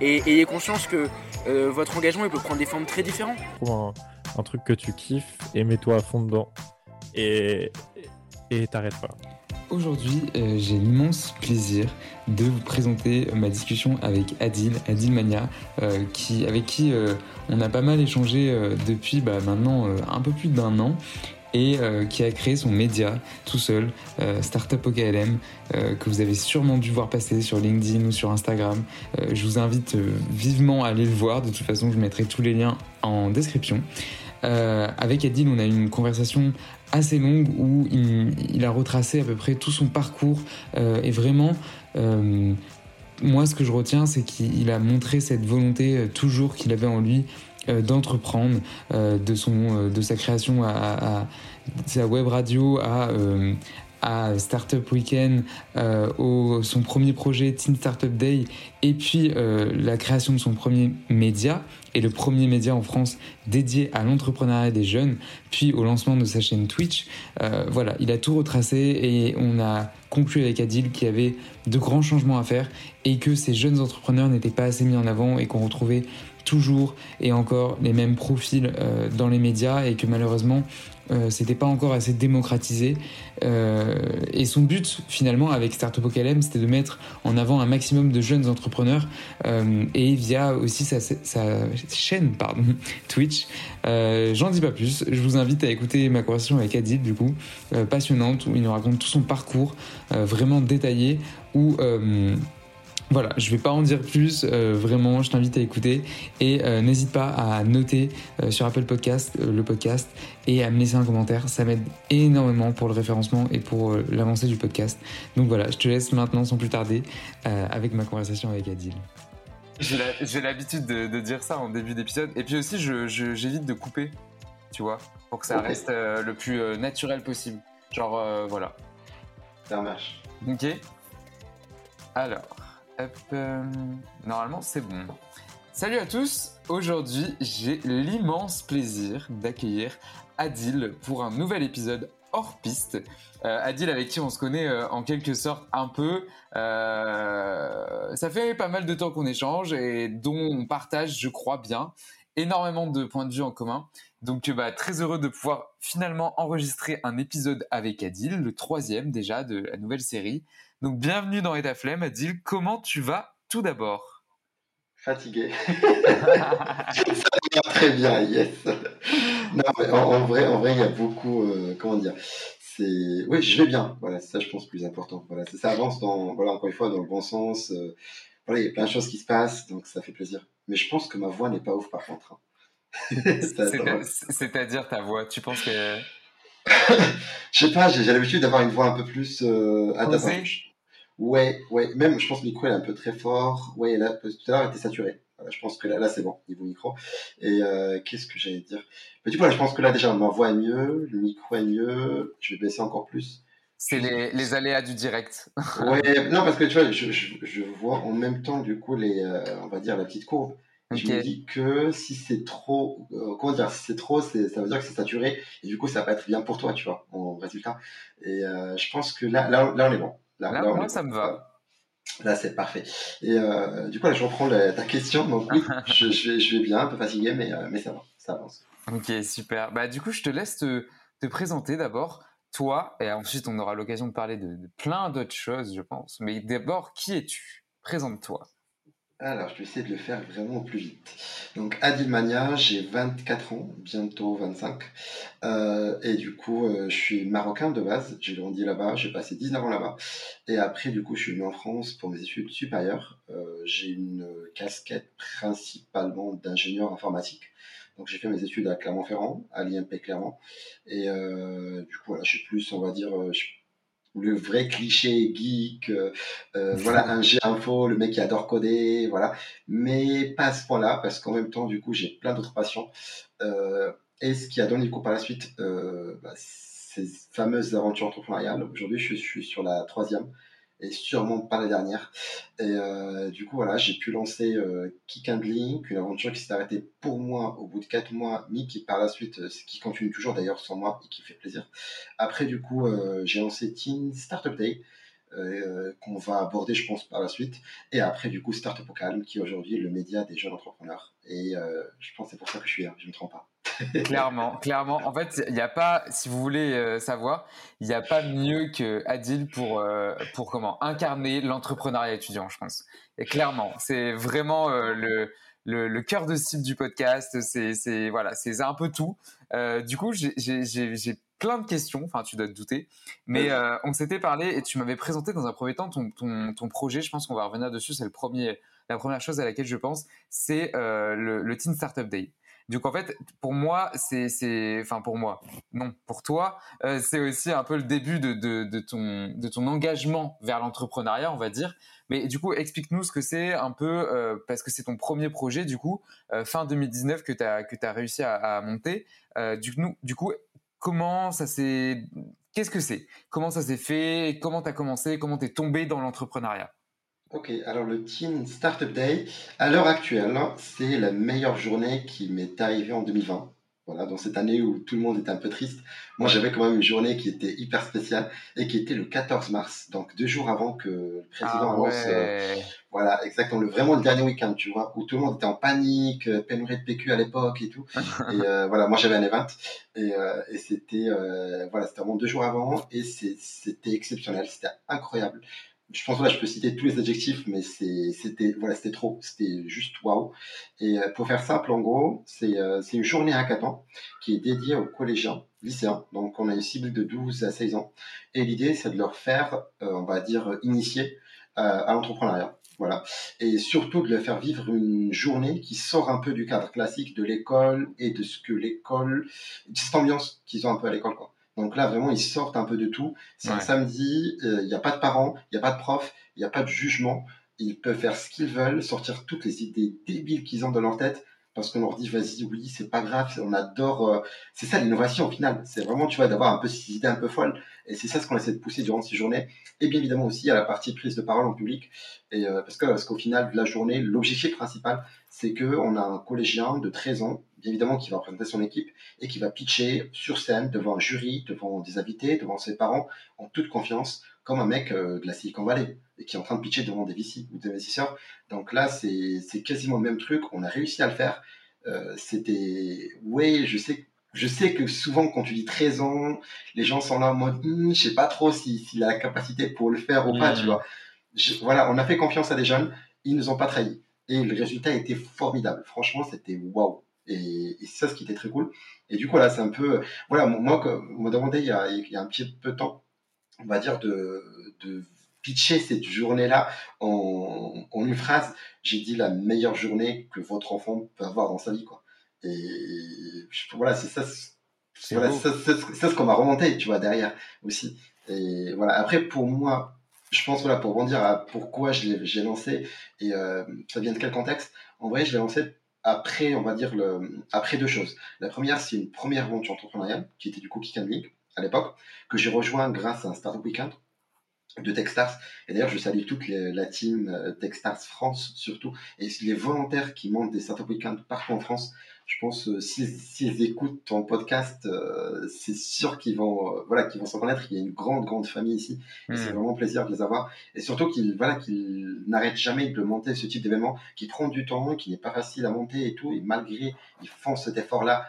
et ayez conscience que euh, votre engagement il peut prendre des formes très différentes. Trouve un, truc que tu kiffes et mets-toi à fond dedans et et t'arrêtes pas. Aujourd'hui, euh, j'ai l'immense plaisir de vous présenter ma discussion avec Adil, Adil Mania, euh, qui, avec qui on a pas mal échangé depuis bah, maintenant un peu plus d'un an et euh, qui a créé son média tout seul, euh, Startup OKLM, euh, que vous avez sûrement dû voir passer sur LinkedIn ou sur Instagram. je vous invite vivement à aller le voir. De toute façon, je mettrai tous les liens en description. avec Adil, on a eu une conversation assez longue où il, a retracé à peu près tout son parcours et vraiment moi, ce que je retiens, c'est qu'il a montré cette volonté toujours qu'il avait en lui d'entreprendre euh, de, son, euh, de sa création à, sa web radio à, à Startup Weekend, au, son premier projet Teen Startup Day, et puis la création de son premier média, et le premier média en France dédié à l'entrepreneuriat des jeunes, puis au lancement de sa chaîne Twitch. voilà, il a tout retracé et on a conclu avec Adil qu'il y avait de grands changements à faire et que ces jeunes entrepreneurs n'étaient pas assez mis en avant et qu'on retrouvait toujours et encore les mêmes profils euh, dans les médias et que malheureusement euh, c'était pas encore assez démocratisé. Euh, et son but finalement avec Startup OKLM c'était de mettre en avant un maximum de jeunes entrepreneurs et via aussi sa, chaîne pardon, Twitch. J'en dis pas plus, je vous invite à écouter ma conversation avec Adil du coup, passionnante où il nous raconte tout son parcours vraiment détaillé où voilà, je vais pas en dire plus, euh, vraiment, je t'invite à écouter et euh, n'hésite pas à noter euh, sur Apple Podcast le podcast et à me laisser un commentaire, ça m'aide énormément pour le référencement et pour l'avancée du podcast. Donc voilà, je te laisse maintenant sans plus tarder avec ma conversation avec Adil. J'ai l'habitude de, dire ça en début d'épisode et puis aussi j'évite de couper, tu vois, pour que ça reste le plus naturel possible. Genre voilà. Ça marche. Ok. Alors. Euh, normalement, c'est bon. Salut à tous. Aujourd'hui, j'ai l'immense plaisir d'accueillir Adil pour un nouvel épisode hors piste. Euh, Adil avec qui on se connaît euh, en quelque sorte un peu. ça fait pas mal de temps qu'on échange et dont on partage, je crois bien, énormément de points de vue en commun. Donc bah, très heureux de pouvoir finalement enregistrer un épisode avec Adil, le troisième déjà de la nouvelle série. Donc bienvenue dans Eta Flemme. Adil, comment tu vas tout d'abord? Fatigué. Ça va très bien, yes. Non, mais en, vrai, en vrai, il y a beaucoup, euh, comment dire, c'est, oui, je vais bien. Voilà, c'est ça, je pense, plus important. Voilà, ça avance dans, voilà, encore une fois, dans le bon sens. Euh, voilà, il y a plein de choses qui se passent, donc ça fait plaisir. Mais je pense que ma voix n'est pas ouf par contre. Hein. C'est-à-dire ta voix, tu penses que je sais pas, j'ai l'habitude d'avoir une voix un peu plus euh, Ouais, ouais, même je pense que le micro est un peu très fort. Ouais, là, tout à l'heure, il était saturé. Voilà, je pense que là, là c'est bon, niveau micro. Et euh, qu'est-ce que j'allais dire? Mais du coup, là, je pense que là, déjà, ma voix est mieux, le micro est mieux. Je vais baisser encore plus. C'est les, les, aléas du direct. ouais, non, parce que tu vois, je, je, je, vois en même temps, du coup, les, euh, on va dire, la petite courbe. Je me dis que si c'est trop, euh, comment dire, si c'est trop, ça veut dire que c'est saturé et du coup ça va pas être bien pour toi, tu vois, en résultat. Et je pense que là, là, là on est bon. Là, moi, ça me va. Là, c'est parfait. Et euh, du coup, là, je reprends ta question. Donc, oui, je, je, vais, je, vais, bien, un peu fatigué, mais, euh, mais ça va, ça avance. Ok, super. Bah, du coup, je te laisse te, te présenter d'abord, toi, et ensuite, on aura l'occasion de parler de, plein d'autres choses, je pense. Mais d'abord, qui es-tu? Présente-toi. Alors, je vais essayer de le faire vraiment au plus vite. Donc, Adil Mania, j'ai 24 ans, bientôt 25. Euh, et du coup, euh, je suis marocain de base. J'ai grandi là-bas, j'ai passé 19 ans là-bas. Et après, du coup, je suis venu en France pour mes études supérieures. Euh, j'ai une casquette principalement d'ingénieur informatique. Donc, j'ai fait mes études à Clermont-Ferrand, à l'IMP Clermont. Et du coup, voilà, je suis plus, on va dire, le vrai cliché geek, euh, euh, voilà, un G info, le mec qui adore coder, voilà. Mais pas à ce point-là, parce qu'en même temps, du coup, j'ai plein d'autres passions. Euh, et ce qui a donné du coup par la suite, bah, ces fameuses aventures entrepreneuriales. Aujourd'hui, je suis sur la troisième et sûrement pas la dernière. Et euh, du coup, voilà, j'ai pu lancer euh, Kick and Link, une aventure qui s'est arrêtée pour moi au bout de 4 mois, mais qui par la suite, euh, qui continue toujours d'ailleurs sans moi et qui fait plaisir. Après, du coup, euh, j'ai lancé Teen Startup Day, euh, qu'on va aborder, je pense, par la suite. Et après, du coup, Startup au Calme, qui est aujourd'hui le média des jeunes entrepreneurs. Et je pense que c'est pour ça que je suis là, je ne me trompe pas. Clairement, clairement. En fait, il n'y a pas, si vous voulez euh, savoir, il n'y a pas mieux que Adil pour, euh, pour comment incarner l'entrepreneuriat étudiant, je pense. Et clairement, c'est vraiment euh, le, le, le, cœur de cible du podcast. C'est voilà, c'est un peu tout. du coup, j'ai plein de questions. Enfin, tu dois te douter. Mais on s'était parlé et tu m'avais présenté dans un premier temps ton, ton, ton projet. Je pense qu'on va revenir dessus. C'est le premier, la première chose à laquelle je pense, c'est le, le Teen Startup Day. Donc en fait, pour moi, c'est, enfin pour moi, non, pour toi, euh, c'est aussi un peu le début de, de, ton, de ton engagement vers l'entrepreneuriat, on va dire. Mais du coup, explique-nous ce que c'est un peu, euh, parce que c'est ton premier projet, du coup, euh, fin 2019 que tu as, que as réussi à, monter. du, coup, du coup, comment ça s'est... Qu'est-ce que c'est? Comment ça s'est fait? Comment tu as commencé? Comment tu es tombé dans l'entrepreneuriat? Ok, alors le Teen Startup Day, à l'heure actuelle, c'est la meilleure journée qui m'est arrivée en 2020. Voilà, dans cette année où tout le monde était un peu triste. Moi, j'avais quand même une journée qui était hyper spéciale et qui était le 14 mars, donc deux jours avant que le président ah lance. Euh, voilà, exactement, le, vraiment le dernier week-end, tu vois, où tout le monde était en panique, euh, pénurie de PQ à l'époque et tout. et euh, voilà, moi j'avais un event et, et c'était voilà, c'était vraiment deux jours avant et c'était exceptionnel, c'était incroyable je pense que là, je peux citer tous les adjectifs, mais c'était voilà, c'était trop, c'était juste waouh. Et euh, pour faire simple, en gros, c'est euh, une journée hackathon qui est dédiée aux collégiens, lycéens. Donc, on a une cible de 12 à 16 ans. Et l'idée, c'est de leur faire, euh, on va dire, initier à l'entrepreneuriat. Voilà. Et surtout de leur faire vivre une journée qui sort un peu du cadre classique de l'école et de ce que l'école, de cette ambiance qu'ils ont un peu à l'école, quoi. Donc là, vraiment, ils sortent un peu de tout. C'est un samedi, euh, il n'y a pas de parents, il n'y a pas de profs, il n'y a pas de jugement. Ils peuvent faire ce qu'ils veulent, sortir toutes les idées débiles qu'ils ont dans leur tête parce qu'on leur dit vas-y oui c'est pas grave on adore euh, c'est ça l'innovation au final c'est vraiment tu vois d'avoir un peu ces idées un peu folles et c'est ça ce qu'on essaie de pousser durant ces journées et bien évidemment aussi à la partie prise de parole en public et euh, parce que parce qu'au final de la journée l'objectif principal c'est que on a un collégien de 13 ans bien évidemment qui va représenter son équipe et qui va pitcher sur scène devant un jury devant des invités devant ses parents en toute confiance comme un mec euh, de la Silicon Valley et qui est en train de pitcher devant des VC ou des investisseurs. Donc là, c'est quasiment le même truc. On a réussi à le faire. Euh, C'était, oui, je sais, je sais que souvent quand tu dis 13 ans, les gens sont là en mode, hm, je sais pas trop s'il si, a la capacité pour le faire ou pas, tu mmh. vois. voilà, on a fait confiance à des jeunes, ils nous ont pas trahis. Et le résultat était formidable. Franchement, c'était waouh. Et, et c'est ça ce qui était très cool. Et du coup, là, c'est un peu. Voilà, moi, on m'a demandé il y, a, il y, a, un petit peu de temps, on va dire, de, de pitcher cette journée-là en, une phrase, j'ai dit la meilleure journée que votre enfant peut avoir dans sa vie. Quoi. Et voilà, c'est ça, c'est voilà, ce qu'on m'a remonté, tu vois, derrière aussi. Et voilà, après, pour moi, je pense, voilà, pour rebondir à pourquoi j'ai lancé, et euh, ça vient de quel contexte? En vrai, je l'ai lancé après, on va dire, le, après deux choses. La première, c'est une première aventure entrepreneuriale, qui était du coup Kick à l'époque, que j'ai rejoint grâce à un Startup Weekend de Techstars. Et d'ailleurs, je salue toute la team euh, Techstars France surtout, et les volontaires qui montent des startup weekends partout en France. Je pense euh, s'ils écoutent ton podcast, euh, c'est sûr qu'ils vont, euh, voilà, qu'ils vont s'en connaître. Il y a une grande, grande famille ici. Et c'est hmm. vraiment plaisir de les avoir. Et surtout qu'ils, voilà, qu'ils n'arrêtent jamais de monter ce type d'événement, qui prend du temps, qui n'est pas facile à monter et tout. Et malgré, ils font cet effort-là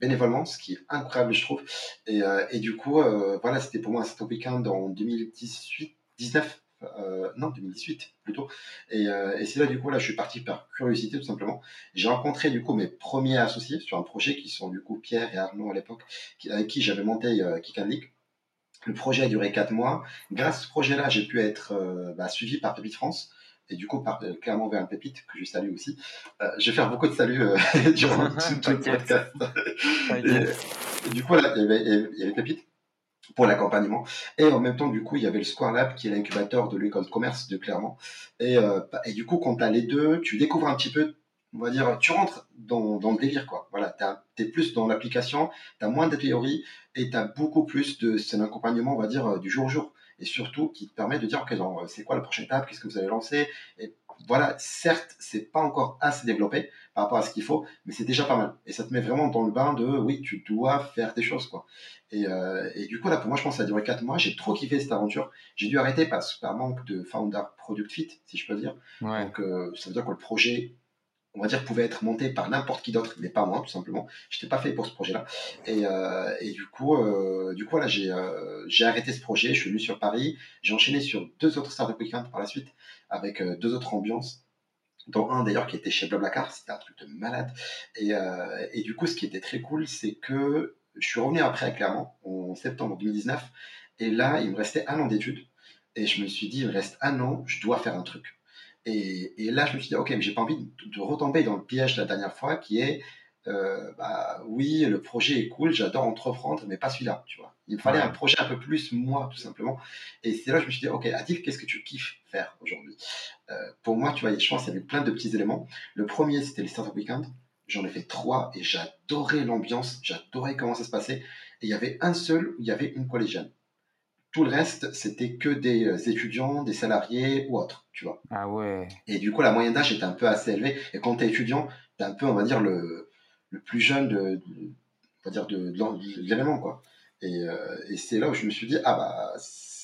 bénévolement, ce qui est incroyable, je trouve. Et, euh, et du coup, voilà, c'était pour moi un Startup Weekend en 2018, 19, euh, non 2018 plutôt. Et, et c'est là du coup là je suis parti par curiosité tout simplement. J'ai rencontré du coup mes premiers associés sur un projet qui sont du coup Pierre et Arnaud à l'époque, avec qui j'avais monté euh, Kick and League. Le projet a duré 4 mois. Grâce à ce projet-là, j'ai pu être bah, suivi par Pépite France et du coup, par, clairement vers un pépite que je salue aussi. Euh, je vais faire beaucoup de saluts euh, durant tout, le podcast. et, du coup, là, il y avait, il y avait Pépite pour l'accompagnement. Et en même temps, du coup, il y avait le Square Lab qui est l'incubateur de l'école de commerce de Clermont. Et, euh, et du coup, quand tu as les deux, tu découvres un petit peu, on va dire, tu rentres dans, dans le délire, quoi. Voilà, tu es plus dans l'application, tu as moins de et tu as beaucoup plus de, c'est un accompagnement, on va dire, du jour au jour et surtout qui te permet de dire, ok, c'est quoi la prochaine étape, qu'est-ce que vous allez lancer? Voilà, certes, c'est pas encore assez développé par rapport à ce qu'il faut, mais c'est déjà pas mal. Et ça te met vraiment dans le bain de, oui, tu dois faire des choses, quoi. Et, euh, et du coup, là, pour moi, je pense que ça a duré 4 mois. J'ai trop kiffé cette aventure. J'ai dû arrêter parce, par manque de founder product fit, si je peux dire. Donc, euh, ça veut dire que le projet on va dire, pouvait être monté par n'importe qui d'autre, mais pas moi, tout simplement. Je n'étais pas fait pour ce projet-là. Et, euh, du coup, euh, coup euh, j'ai arrêté ce projet, je suis venu sur Paris, j'ai enchaîné sur deux autres startup weekends par la suite, avec deux autres ambiances, dont un d'ailleurs qui était chez Blablacar, c'était un truc de malade. Et, et, du coup, ce qui était très cool, c'est que je suis revenu après à Clermont, en septembre 2019, et là, il me restait un an d'études, et je me suis dit, il me reste un an, je dois faire un truc et, là, je me suis dit, ok, mais j'ai pas envie de, retomber dans le piège de la dernière fois qui est, euh, bah, oui, le projet est cool, j'adore entreprendre, mais pas celui-là, tu vois. Il me fallait un projet un peu plus moi, tout simplement. Et c'est là que je me suis dit, ok, Adil, qu'est-ce que tu kiffes faire aujourd'hui? Euh, Pour moi, tu vois, je pense qu'il y avait plein de petits éléments. Le premier, c'était les Startup Weekend. J'en ai fait trois et j'adorais l'ambiance, j'adorais comment ça se passait. Et il y avait un seul où il y avait une collégienne. Tout le reste, c'était que des euh, étudiants, des salariés ou autres, tu vois. Ah ouais. Et du coup, la moyenne d'âge était un peu assez élevée. Et quand tu es étudiant, tu es un peu, on va dire, le, le plus jeune de, on va dire de, l'événement, quoi. Et, euh, et c'est là où je me suis dit, ah bah,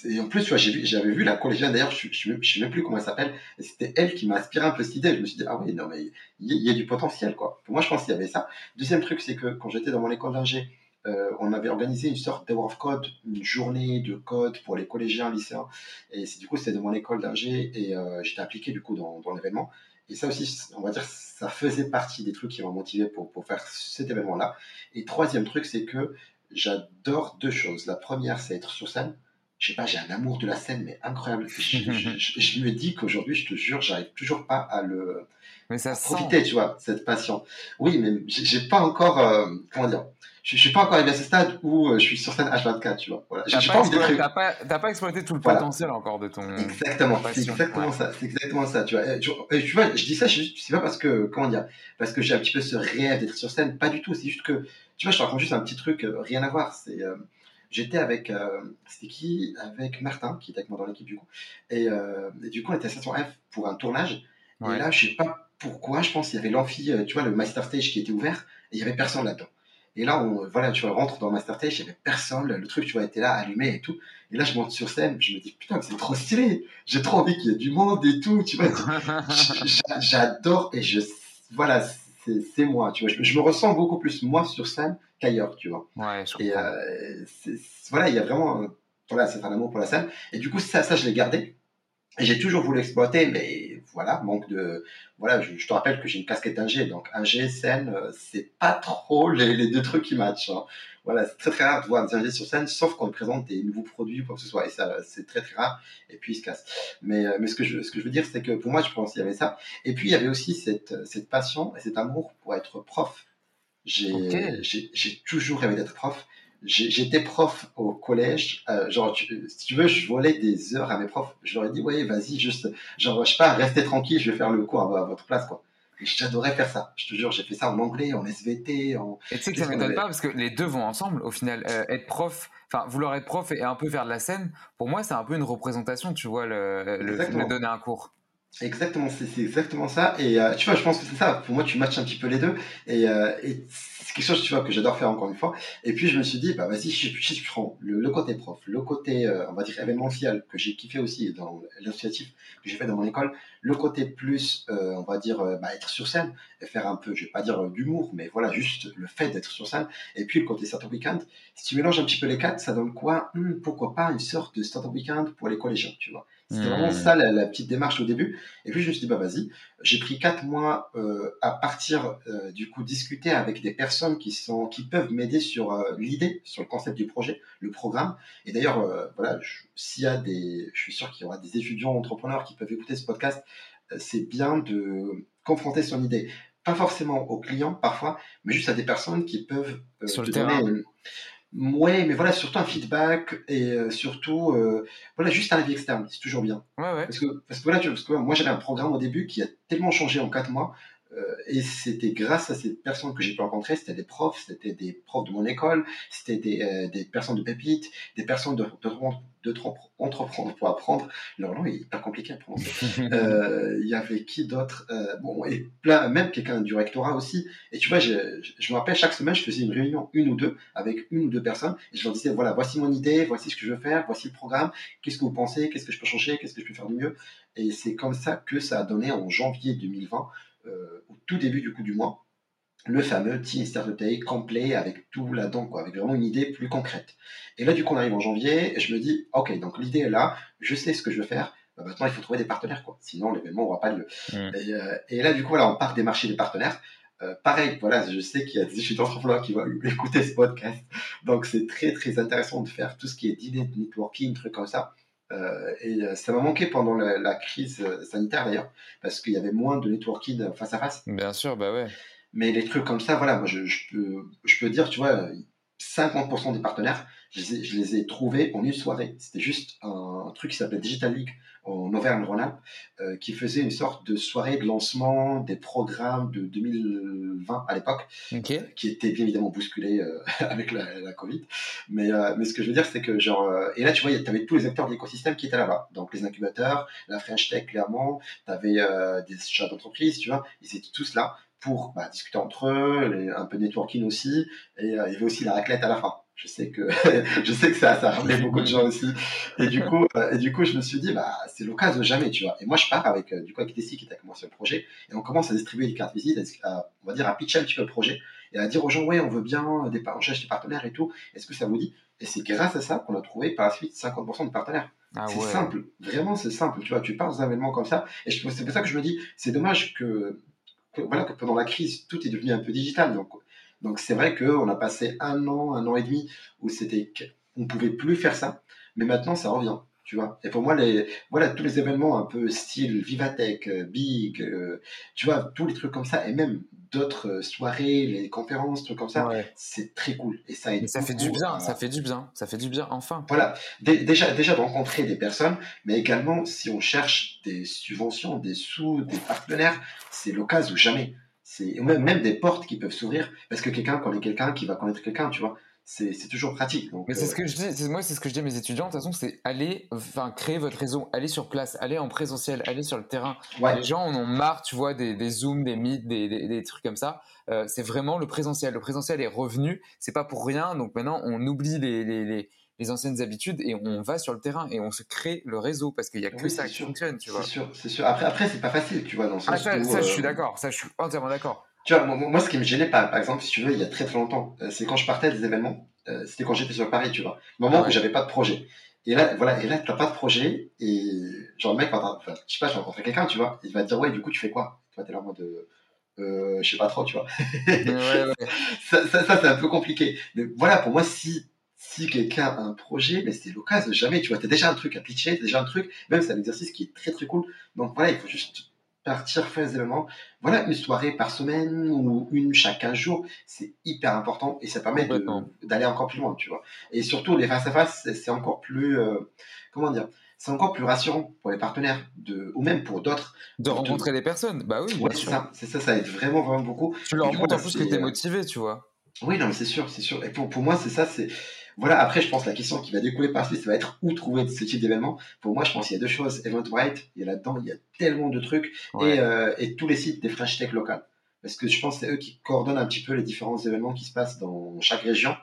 et en plus, tu vois, j'avais vu la collégienne, d'ailleurs, je ne sais même plus comment elle s'appelle, et c'était elle qui m'a inspiré un peu cette idée. Je me suis dit, ah oui, non, mais il y, y, a du potentiel, quoi. Pour moi, je pense qu'il y avait ça. Deuxième truc, c'est que quand j'étais dans mon école d'ingé, euh, on avait organisé une sorte de of code, une journée de code pour les collégiens, lycéens. Et c'est du coup, c'était de mon école d'ingé et euh, j'étais impliqué du coup dans, l'événement. Et ça aussi, on va dire, ça faisait partie des trucs qui m'ont motivé pour, pour faire cet événement-là. Et troisième truc, c'est que j'adore deux choses. La première, c'est être sur scène. Je sais pas, j'ai un amour de la scène, mais incroyable. Je, me dis qu'aujourd'hui, je te jure, j'arrive toujours pas à le mais ça profiter, tu vois, cette passion. Oui, mais j'ai pas encore, euh, comment dire, je, suis pas encore arrivé à ce stade où euh, je suis sur scène H24, tu vois. Voilà. T'as pas, pas, pas, exploité tout le potentiel encore de ton. Exactement, c'est exactement ça, c'est exactement ça, tu vois. Et, tu, vois, je dis ça, je sais pas parce que, comment dire, parce que j'ai un petit peu ce rêve d'être sur scène, pas du tout, c'est juste que, tu vois, je te raconte juste un petit truc, euh, rien à voir, c'est, euh, j'étais avec, c'était qui? Avec Martin, qui était avec moi dans l'équipe du coup, et, du coup, on était à Station F pour un tournage, et là, je sais pas pourquoi, je pense qu'il y avait l'amphi, tu vois, le master stage qui était ouvert, et il y avait personne là-dedans. Et là, on, voilà, tu vois, rentre dans Master il n'y avait personne, le truc, tu vois, était là, allumé et tout. Et là, je monte sur scène, je me dis, putain, c'est trop stylé. J'ai trop envie qu'il y ait du monde et tout, tu vois. J'adore et je, voilà, c'est moi, tu vois. Je, me ressens beaucoup plus moi sur scène qu'ailleurs, tu vois. Ouais, je et euh, voilà, il y a vraiment, voilà, c'est un amour pour la scène. Et du coup, ça, ça, je l'ai gardé. J'ai toujours voulu exploiter, mais voilà, manque de. Voilà, je, te rappelle que j'ai une casquette ingé, donc ingé, scène, euh, c'est pas trop les, les, deux trucs qui matchent. Hein. Voilà, c'est très très rare de voir des ingés sur scène, sauf ils présente des nouveaux produits ou quoi que ce soit, et ça, c'est très très rare, et puis ils se cassent. Mais, euh, mais ce, que je, ce que je veux dire, c'est que pour moi, je pense qu'il y avait ça. Et puis, il y avait aussi cette, cette passion et cet amour pour être prof. J'ai j'ai toujours rêvé d'être prof j'étais prof au collège. Euh, genre, si tu veux, je volais des heures à mes profs. Je leur ai dit, ouais, vas-y, juste, genre, je sais pas, restez tranquille, je vais faire le cours à, votre place, quoi. Et j'adorais faire ça. Je te jure, j'ai fait ça en anglais, en SVT, en. Et tu sais que ça m'étonne pas parce que les deux vont ensemble. Au final, euh, être prof, enfin, vouloir être prof et un peu faire de la scène, pour moi, c'est un peu une représentation, tu vois, le, le, donner un cours. Exactement, c'est exactement ça. Et euh, tu vois, je pense que c'est ça. Pour moi, tu matches un petit peu les deux. Et, euh, et c'est quelque chose, tu vois, que j'adore faire encore une fois. Et puis, je me suis dit, bah vas-y, je, je, prends le, le, côté prof, le côté, euh, on va dire, événementiel, que j'ai kiffé aussi dans l'associatif que j'ai fait dans mon école, le côté plus, on va dire, bah, être sur scène et faire un peu, je vais pas dire d'humour, mais voilà, juste le fait d'être sur scène. Et puis, le côté startup weekend. Si tu mélanges un petit peu les quatre, ça donne quoi? Hmm, Pourquoi pas une sorte de startup weekend pour les collégiens, tu vois? C'était vraiment Hmm. ça la, la petite démarche au début. Et puis je me suis dit, bah vas-y. J'ai pris quatre mois euh, à partir, euh, du coup, discuter avec des personnes qui, sont, qui peuvent m'aider sur euh, l'idée, sur le concept du projet, le programme. Et d'ailleurs, euh, voilà, je- s'il y a des. Je suis sûr qu'il y aura des étudiants entrepreneurs qui peuvent écouter ce podcast. euh, C'est bien de confronter son idée. Pas forcément aux clients parfois, mais juste à des personnes qui peuvent euh, Sur te le terrain. donner une- Ouais, mais voilà, surtout un feedback et euh, surtout, euh, voilà, juste un avis externe, c'est toujours bien. Ouais, ouais. Parce que, parce que voilà, tu vois, parce que moi j'avais un programme au début qui a tellement changé en quatre mois, et c'était grâce à ces personnes que j'ai pu rencontrer, c'était des profs, c'était des profs de mon école, c'était des, euh, des personnes de pépites, des personnes de, de, entreprendre pour apprendre. Leur nom est hyper compliqué à prononcer. Euh, Il y avait qui d'autre? Euh, Bon, et plein, même quelqu'un du rectorat aussi. Et tu vois, je, je, je me rappelle, chaque semaine, je faisais une réunion, une ou deux, avec une ou deux personnes, et je leur disais, voilà, voici mon idée, voici ce que je veux faire, voici le programme, qu'est-ce que vous pensez, qu'est-ce que je peux changer, qu'est-ce que je peux faire de mieux? Et c'est comme ça que ça a donné en janvier 2020, euh, au tout début du coup du mois, le fameux Tea Start Day complet avec tout là-dedans, quoi, avec vraiment une idée plus concrète. Et là, du coup, on arrive en janvier et je me dis, ok, donc l'idée est là, je sais ce que je veux faire. Bah, maintenant, il faut trouver des partenaires, quoi. Sinon, l'événement n'aura pas lieu. Mm. Et, euh, et là, du coup, voilà, on part démarcher des partenaires. Euh, pareil, voilà, je sais qu'il y a des étudiants entrepreneurs qui vont écouter ce podcast. Donc, c'est très, très intéressant de faire tout ce qui est dîner, networking, trucs comme ça. Euh, et euh, ça m'a manqué pendant la, la crise euh, sanitaire d'ailleurs, parce qu'il y avait moins de networking face à face. Bien sûr, bah ouais. Mais les trucs comme ça, voilà, moi je, je peux, je peux dire, tu vois, 50% des partenaires, je les, ai, je les ai trouvés en une soirée. C'était juste un, un truc qui s'appelait Digital League en Auvergne-Rhône-Alpes, euh, qui faisait une sorte de soirée de lancement des programmes de 2020 à l'époque, Ok. qui était bien évidemment bousculé euh, avec la, la Covid. Mais, euh, mais ce que je veux dire, c'est que genre, euh, et là tu vois, tu avais tous les acteurs de l'écosystème qui étaient là-bas. Donc les incubateurs, la French Tech clairement, tu avais euh, des chats d'entreprise, tu vois, ils étaient tous là pour bah, discuter entre eux, les- un peu de networking aussi, et euh, il y avait aussi la raclette à la fin. Je sais que je sais que ça ça a ramené beaucoup de gens aussi. Et du coup euh, et du coup je me suis dit bah c'est l'occasion de jamais tu vois. Et moi je pars avec euh, du coup avec Tessie qui était avec moi sur le projet et on commence à distribuer les cartes visites, à, on va dire à pitcher un petit peu le projet et à dire aux gens ouais on veut bien des on cherche des partenaires et tout. Est-ce que ça vous dit? Et c'est grâce à ça qu'on a trouvé par la suite 50% de partenaires. Ah c'est ouais. simple, vraiment c'est simple. Tu vois, tu pars dans un événement comme ça et c'est pour ça que je me dis c'est dommage que que, voilà, que pendant la crise, tout est devenu un peu digital. Donc, donc c'est vrai qu'on a passé un an, un an et demi où c'était, on pouvait plus faire ça, mais maintenant ça revient. Tu vois. Et pour moi, les, voilà, tous les événements un peu style Vivatech, euh, Big, euh, tu vois, tous les trucs comme ça, et même d'autres euh, soirées, les conférences, trucs comme ça, Ouais. c'est très cool. Et ça aide ça fait du bien, à- ça fait du bien, ça fait du bien, enfin. voilà, Dé- déjà, déjà de rencontrer des personnes, mais également si on cherche des subventions, des sous, des partenaires, c'est l'occasion ou jamais. C'est même, même des portes qui peuvent s'ouvrir parce que quelqu'un connaît quelqu'un qui va connaître quelqu'un, tu vois. C'est c'est toujours pratique. Donc, Mais c'est euh, ce que je dis, c'est- moi c'est ce que je dis à mes étudiants, de toute façon c'est aller, enfin créer votre réseau, aller sur place, aller en présentiel, aller sur le terrain. Ouais. Les gens en ont marre, tu vois, des, des zooms, des meets, des, des, des trucs comme ça. Euh, c'est vraiment le présentiel. Le présentiel est revenu, c'est pas pour rien, donc maintenant on oublie les, les, les, les anciennes habitudes et on va sur le terrain et on se crée le réseau parce qu'il y a que Oui, ça qui sûr. fonctionne, tu vois. C'est sûr, c'est sûr. Après, après c'est pas facile, tu vois, dans le Ah, sens ça, où, ça, je euh, suis d'accord, ça je suis entièrement d'accord. Tu vois, moi, moi, ce qui me gênait, par, par exemple, si tu veux, il y a très très longtemps, euh, c'est quand je partais des événements, euh, c'était quand j'étais sur Paris, tu vois, le moment Ouais. où j'avais pas de projet. Et là, voilà, et là, t'as pas de projet, et genre, le mec, enfin, je sais pas, je vais rencontrer quelqu'un, tu vois, il va te dire, ouais, du coup, tu fais quoi? Tu vois, t'es là en mode, euh, euh, je sais pas trop, tu vois. Ouais, ouais. ça, ça, ça, c'est un peu compliqué. Mais voilà, pour moi, si, si quelqu'un a un projet, mais c'est l'occasion, jamais, tu vois, t'as déjà un truc à pitcher, t'as déjà un truc, même c'est un exercice qui est très très cool. Donc voilà, il faut juste partir faire des. Voilà, une soirée par semaine ou une chaque 15 jours, c'est hyper important et ça permet d'aller encore plus loin, tu vois. Et surtout, les face à face, c'est- encore plus, euh, comment dire, c'est encore plus rassurant pour les partenaires, de, ou même pour d'autres. De rencontrer des personnes, bah oui, Ouais, c'est ça, c'est ça, ça aide vraiment, vraiment beaucoup. Tu leur montres en plus que c'est, t'es euh, motivé, tu vois. oui, non, mais c'est sûr, c'est sûr. Et pour, pour moi, c'est ça, c'est. Voilà, après, je pense que la question qui va découler par ça va être où trouver ce type d'événement. Pour moi, je pense qu'il y a deux choses. Eventbrite, il y a là-dedans, il y a tellement de trucs. Ouais. Et, euh, et tous les sites des French Tech locales. Parce que je pense que c'est eux qui coordonnent un petit peu les différents événements qui se passent dans chaque région.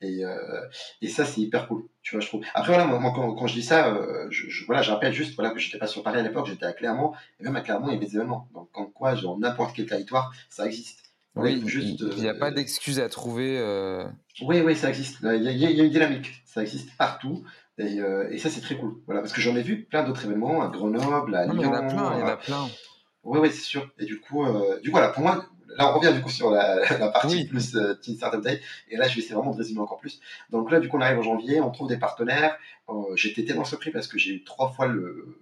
Et, euh, et ça, c'est hyper cool, tu vois, je trouve. Après, voilà, moi, quand, quand je dis ça, euh, je, je- voilà, je rappelle juste voilà, que j'étais pas sur Paris à l'époque, j'étais à Clermont. Et même à Clermont, il y avait des événements. Donc, en quoi, genre, n'importe quel territoire, ça existe. Oui, il faut juste. il n'y a euh, pas d'excuse à trouver. euh, oui, oui, ça existe. Il y, a, il y a- une dynamique. Ça existe partout. Et, euh, et ça, c'est très cool. Voilà, parce que j'en ai vu plein d'autres événements à Grenoble, à Lyon. il y en a plein, il y en euh, a plein. Ouais, ouais, c'est sûr. Et du coup, euh, du coup, voilà, pour moi, là, on revient du coup sur la, la partie Oui. plus euh, Teen Startup Day. Et là, je vais essayer vraiment de résumer encore plus. Donc là, du coup, on arrive en janvier, on trouve des partenaires. Euh, J'étais tellement surpris parce que j'ai eu trois fois le,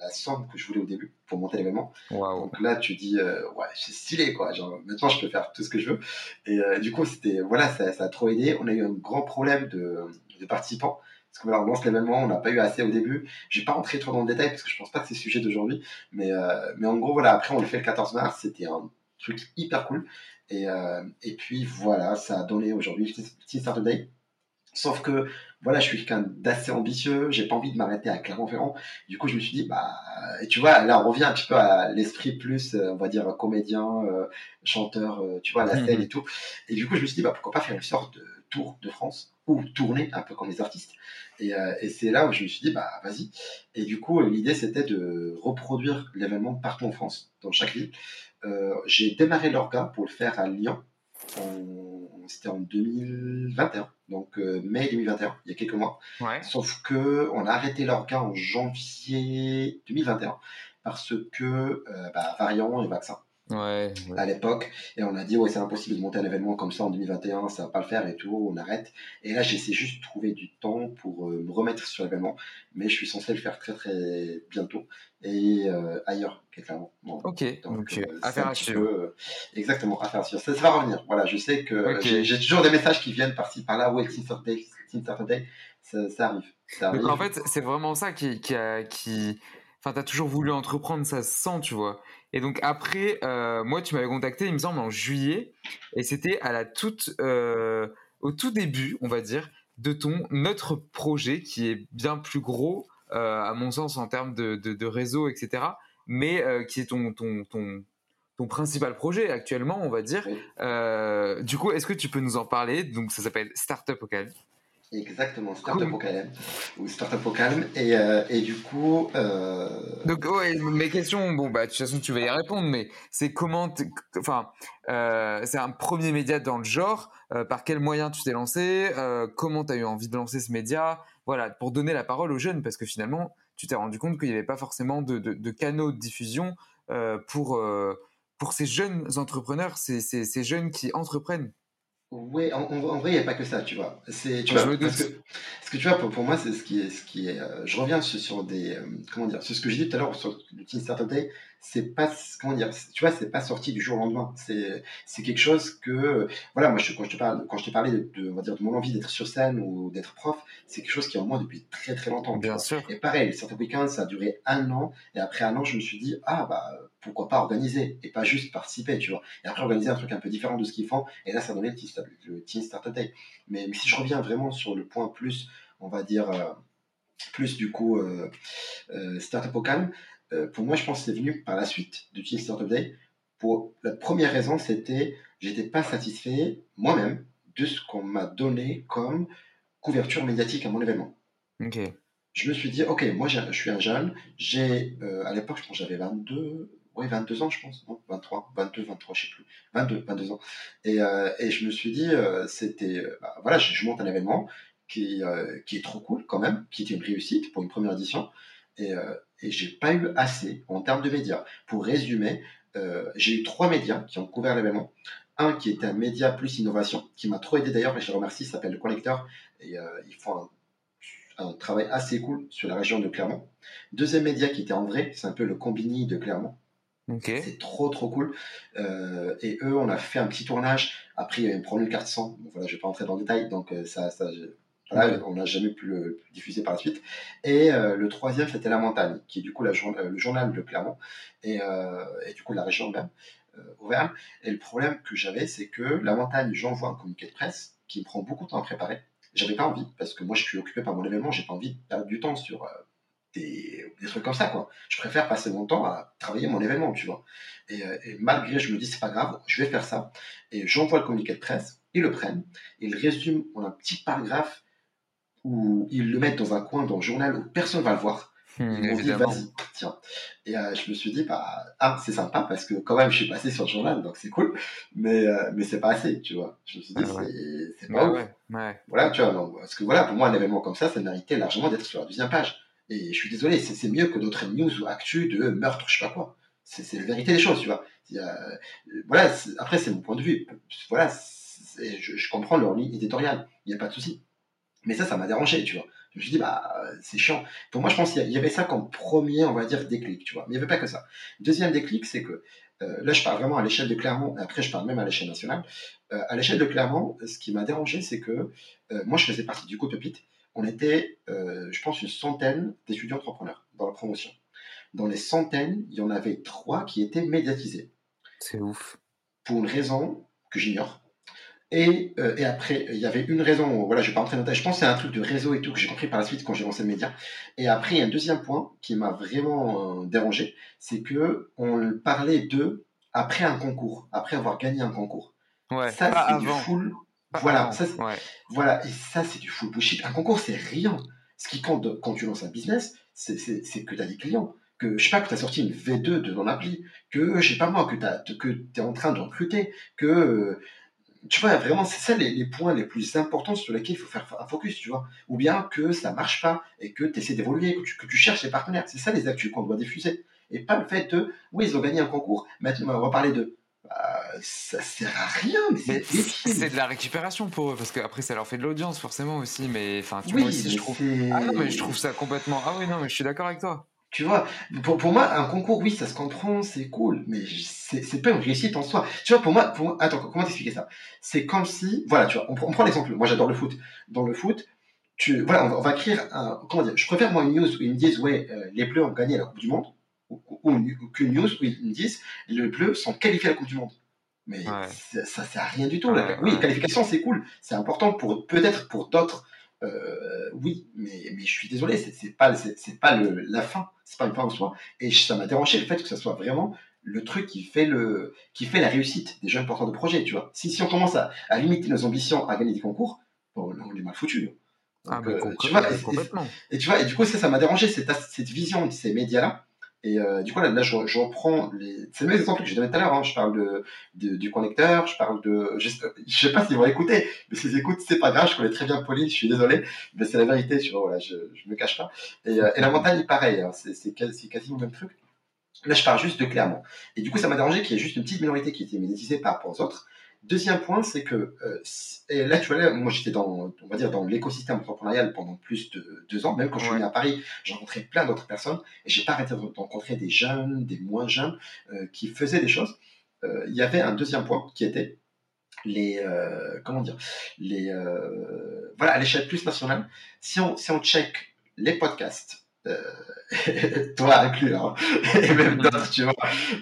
la somme que je voulais au début pour monter l'événement. Donc là, tu dis, euh, ouais, c'est stylé, quoi. Genre, maintenant, je peux faire tout ce que je veux. Et euh, du coup, c'était, voilà, ça, ça a trop aidé. On a eu un grand problème de, de participants. Parce que voilà, on lance l'événement, on n'a pas eu assez au début. Je vais pas rentrer trop dans le détail parce que je pense pas que c'est le sujet d'aujourd'hui. Mais, euh, mais en gros, voilà, après, on le fait le 14 mars. C'était un truc hyper cool. Et, et puis, voilà, ça a donné aujourd'hui Teen Startup Day. Sauf que, voilà, je suis quelqu'un d'assez ambitieux, j'ai pas envie de m'arrêter à Clermont-Ferrand. Du coup, je me suis dit, bah, et tu vois, là, on revient un petit peu à l'esprit plus, euh, on va dire, comédien, euh, chanteur, euh, tu vois, la Mhm. scène et tout. Et du coup, je me suis dit, bah, pourquoi pas faire une sorte de tour de France ou tourner un peu comme les artistes. Et, euh, et c'est là où je me suis dit, bah, vas-y. Et du coup, l'idée, c'était de reproduire l'événement partout en France, dans chaque ville. J'ai démarré l'orga pour le faire à Lyon. C'était en 2021, donc euh, mai 2021, il y a quelques mois. Ouais. Sauf que on a arrêté l'orga en janvier 2021 parce que euh, bah, variant et vaccin Ouais. ouais. à l'époque et on a dit ouais c'est impossible de monter un événement comme ça en 2021 ça va pas le faire et tout on arrête. Et là j'essaie juste de trouver du temps pour euh, me remettre sur l'événement mais je suis censé le faire très très bientôt et euh, ailleurs clairement. Bon, Ok, donc, euh, euh, affaire à suivre. euh, exactement affaire à suivre. Ça, ça va revenir. Voilà je sais que j'ai toujours des messages qui viennent par-ci par-là. Ouais Team Startup Day Team Startup Day ça, ça arrive. Ça arrive Donc en fait, c'est vraiment ça qui, qui... Enfin, t'as toujours voulu entreprendre, ça se sent, tu vois. Et donc après, euh, moi, tu m'avais contacté, il me semble, en juillet, et c'était à la toute, euh, au tout début, on va dire, de ton notre projet qui est bien plus gros, euh, à mon sens, en termes de, de, de réseau, etc. Mais qui est ton, ton, ton, ton principal projet actuellement, on va dire. Oui. Euh, du coup, est-ce que tu peux nous en parler? Donc, ça s'appelle Startup au calme. Exactement Startup Cool. au calme ou Startup au calme et, euh, et du coup euh, Donc, ouais, mes questions, bon, bah, de toute façon, tu vas y répondre, mais c'est comment, enfin, euh, c'est un premier média dans le genre, par quels moyens tu t'es lancé, comment tu as eu envie de lancer ce média, voilà, pour donner la parole aux jeunes, parce que finalement, tu t'es rendu compte qu'il n'y avait pas forcément de, de- de canaux de diffusion pour, pour ces jeunes entrepreneurs, ces, ces, ces jeunes qui entreprennent. Ouais, en, en- en vrai, il n'y a pas que ça, tu vois. C'est, tu Je vois, parce que, parce que tu vois, pour, pour moi, c'est ce qui est, ce qui est, euh, je reviens sur, sur des, euh, comment dire, sur ce que j'ai dit tout à l'heure sur le Teen Startup Day, c'est pas, comment dire, tu vois, c'est pas sorti du jour au lendemain. C'est, c'est quelque chose que, voilà, moi, je, quand je te parle, quand je t'ai parlé de, de, on va dire, de mon envie d'être sur scène ou d'être prof, c'est quelque chose qui est en moi depuis très très longtemps. Bien sûr. Et pareil, le Startup Weekend, ça a duré un an, et après un an, je me suis dit, ah, bah, pourquoi pas organiser, et pas juste participer, tu vois. Et après, organiser un truc un peu différent de ce qu'ils font, et là, ça donnait le Startup, le Teen Startup Day. Mais, mais si je reviens vraiment sur le point plus, on va dire, euh, plus du coup, euh, euh, Startup au calme, euh, pour moi, je pense que c'est venu par la suite du Teen Startup Day. Pour la première raison, c'était, j'étais pas satisfait moi-même de ce qu'on m'a donné comme couverture médiatique à mon événement Ok. je me suis dit, ok, moi je suis un jeune, j'ai, euh, à l'époque, je pense j'avais 22, ouais, 22 ans, je pense, non, 23, 22, 23, je sais plus, 22, 22 ans. Et, euh, et je me suis dit, euh, c'était, bah, voilà, je, je monte un événement qui, qui est trop cool quand même, qui était une réussite pour une première édition. Et, euh, et j'ai pas eu assez en termes de médias. Pour résumer, euh, j'ai eu trois médias qui ont couvert l'événement. Un qui était un média plus innovation, qui m'a trop aidé d'ailleurs, et je les remercie, s'appelle Le Connecteur. Et euh, ils font un un travail assez cool sur la région de Clermont. Deuxième média qui était en vrai, c'est un peu le Combini de Clermont. C'est trop trop cool. Euh, et eux, on a fait un petit tournage. Après, il y a eu un problème de carte son. Bon, voilà, je vais pas rentrer dans le détail. Donc euh, ça, ça je- on n'a jamais pu le diffuser par la suite. Et euh, le troisième, c'était La Montagne, qui est du coup euh, le journal de Clermont et, euh, du coup la région même, euh, Auvergne. Et le problème que j'avais, c'est que La Montagne, j'envoie un communiqué de presse qui me prend beaucoup de temps à préparer. J'avais pas envie, parce que moi je suis occupé par mon événement, j'ai pas envie de perdre du temps sur des, trucs comme ça, quoi. Je préfère passer mon temps à travailler mon événement, tu vois. Et, et malgré, je me dis, c'est pas grave, je vais faire ça. Et j'envoie le communiqué de presse, ils le prennent, ils résument en un petit paragraphe où ils le mettent dans un coin dans le journal où personne va le voir. Hmm, Ils m'ont dit, vas-y, tiens. Et euh, je me suis dit, bah, ah, c'est sympa parce que quand même, je suis passé sur le journal, donc c'est cool, mais, euh, mais c'est pas assez, tu vois. Je me suis dit, Ah ouais. c'est- Ouais, pas ouf. ouais, ouais. Voilà, tu vois, non, parce que voilà, pour moi, un événement comme ça, ça méritait largement d'être sur la deuxième page. Et je suis désolé, c'est c'est mieux que d'autres news ou actus de meurtre, je sais pas quoi. C'est c'est la vérité des choses, tu vois. Euh, voilà, c'est- après, c'est mon point de vue. Voilà, c'est- je, je comprends leur ligne éditoriale, il n'y a pas de souci. Mais ça, ça m'a dérangé, tu vois. Je me suis dit, bah, euh, c'est chiant. Pour moi, je pense qu'il y avait ça comme premier, on va dire, déclic, tu vois. Mais il n'y avait pas que ça. Deuxième déclic, c'est que, euh, là, je parle vraiment à l'échelle de Clermont, et après, je parle même à l'échelle nationale. Euh, à l'échelle de Clermont, ce qui m'a dérangé, c'est que euh, moi, je faisais partie du groupe Pépite. On était, je pense, une centaine d'étudiants entrepreneurs dans la promotion. Dans les centaines, il y en avait trois qui étaient médiatisés. C'est ouf. Pour une raison que j'ignore. Et, euh, et après, il y avait une raison, voilà, je vais pas rentrer dans le je pense que c'est un truc de réseau et tout que j'ai compris par la suite quand j'ai lancé le média. Et après, il y a un deuxième point qui m'a vraiment euh, dérangé, c'est que on parlait d'eux après un concours, après avoir gagné un concours. Ouais, ça, c'est du full. Pas Voilà, avant, ça, ouais. voilà, et ça, c'est du full bullshit. Un concours, c'est rien. Ce qui compte quand tu lances un business, c'est que tu as des clients. Que, je sais pas, que tu as sorti une V2 de ton appli. Que, je sais pas moi, que tu es en train de recruter. Que, tu vois, vraiment, c'est ça les, les points les plus importants sur lesquels il faut faire un focus, tu vois. Ou bien que ça marche pas et que tu essaies d'évoluer, que tu, que tu cherches les partenaires. C'est ça les actus qu'on doit diffuser. Et pas le fait de, oui, ils ont gagné un concours, maintenant on va parler d'eux. Bah, ça sert à rien, mais c'est de la récupération pour eux parce qu'après ça leur fait de l'audience forcément aussi mais enfin tu Oui, vois aussi je trouve ah non mais je trouve ça complètement ah oui non mais je suis d'accord avec toi Tu vois, pour, pour moi, un concours, oui, ça se comprend, c'est cool, mais c'est pas une réussite en soi. Tu vois, pour moi, pour attends, comment t'expliquer ça? C'est comme si, voilà, tu vois, on, prend- on prend l'exemple, moi j'adore le foot. Dans le foot, tu, voilà, on va, on va écrire un, comment dire, je préfère moi une news où ils me disent, ouais, euh, les Bleus ont gagné la Coupe du Monde, ou, ou, ou qu'une news où ils me disent, les Bleus sont qualifiés à la Coupe du Monde. Mais ça, ça sert à rien du tout. Ouais, oui, ouais. qualification, c'est cool, c'est important pour peut-être pour d'autres. Euh, oui, mais, mais je suis désolé, c'est pas, c'est pas le, la fin, c'est pas une fin en soi. Et ça m'a dérangé le fait que ça soit vraiment le truc qui fait, le, qui fait la réussite des jeunes porteurs de projets, tu vois. Si, si on commence à, à limiter nos ambitions à gagner des concours, bon, on est mal foutu. ah Donc, mais euh, tu vois, et- complètement et tu vois, et du coup, ça, ça m'a dérangé, cette, cette vision de ces médias-là. Et euh, du coup, là, là je, je reprends les. C'est le même exemple que j'ai donné tout à l'heure. hein. Je parle de, de- du connecteur, je parle de. Je, je sais pas s'ils vont écouter, mais s'ils écoutent, c'est pas grave. Je connais très bien Pauline, je suis désolé, mais c'est la vérité, vois, voilà, je, je me cache pas. Et, euh, et la montagne, pareil, hein, c'est c'est quasi, c'est quasiment le même truc. Là, je parle juste de clairement. Et du coup, ça m'a dérangé qu'il y ait juste une petite minorité qui était médiatisée par rapport aux autres. Deuxième point, c'est que euh, et là, tu vois, là, moi, j'étais dans, on va dire, dans l'écosystème entrepreneurial pendant plus de deux ans. Même quand je suis venu à Paris, j'ai rencontré plein d'autres personnes et j'ai pas arrêté de rencontrer des jeunes, des moins jeunes euh, qui faisaient des choses. Euh, Il y avait un deuxième point qui était les, euh, comment dire, les, euh, voilà, à l'échelle plus nationale. Si on, si on check les podcasts. Euh, toi inclus hein, et même d'autres tu vois.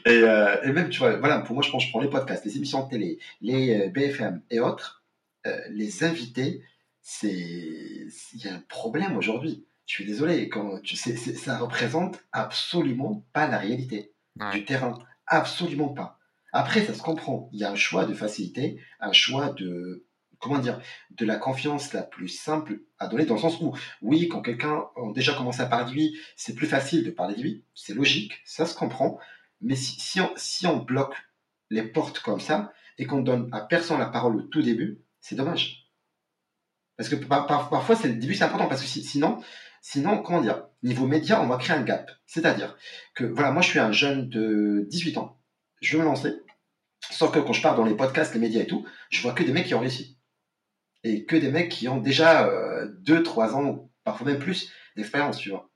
Et, euh, et même tu vois voilà pour moi je pense je prends les podcasts les émissions de télé les euh, BFM et autres euh, les invités c'est il y a un problème aujourd'hui. Je suis désolé quand tu sais ça représente absolument pas la réalité du terrain. Absolument pas. Après ça se comprend. Il y a un choix de facilité un choix de comment dire de la confiance la plus simple à donner dans le sens où oui quand quelqu'un a déjà commencé à parler de lui c'est plus facile de parler de lui c'est logique ça se comprend mais si, si on, si on bloque les portes comme ça et qu'on donne à personne la parole au tout début c'est dommage parce que par- par- parfois, c'est le début, c'est important parce que si- sinon, sinon, comment dire, niveau média, on va créer un gap. C'est-à-dire que, voilà, moi, je suis un jeune de 18 ans. Je veux me lancer. Sauf que quand je pars dans les podcasts, les médias et tout, je vois que des mecs qui ont réussi. Et que des mecs qui ont déjà 2, 3 ans, parfois même plus, d'expérience, tu vois.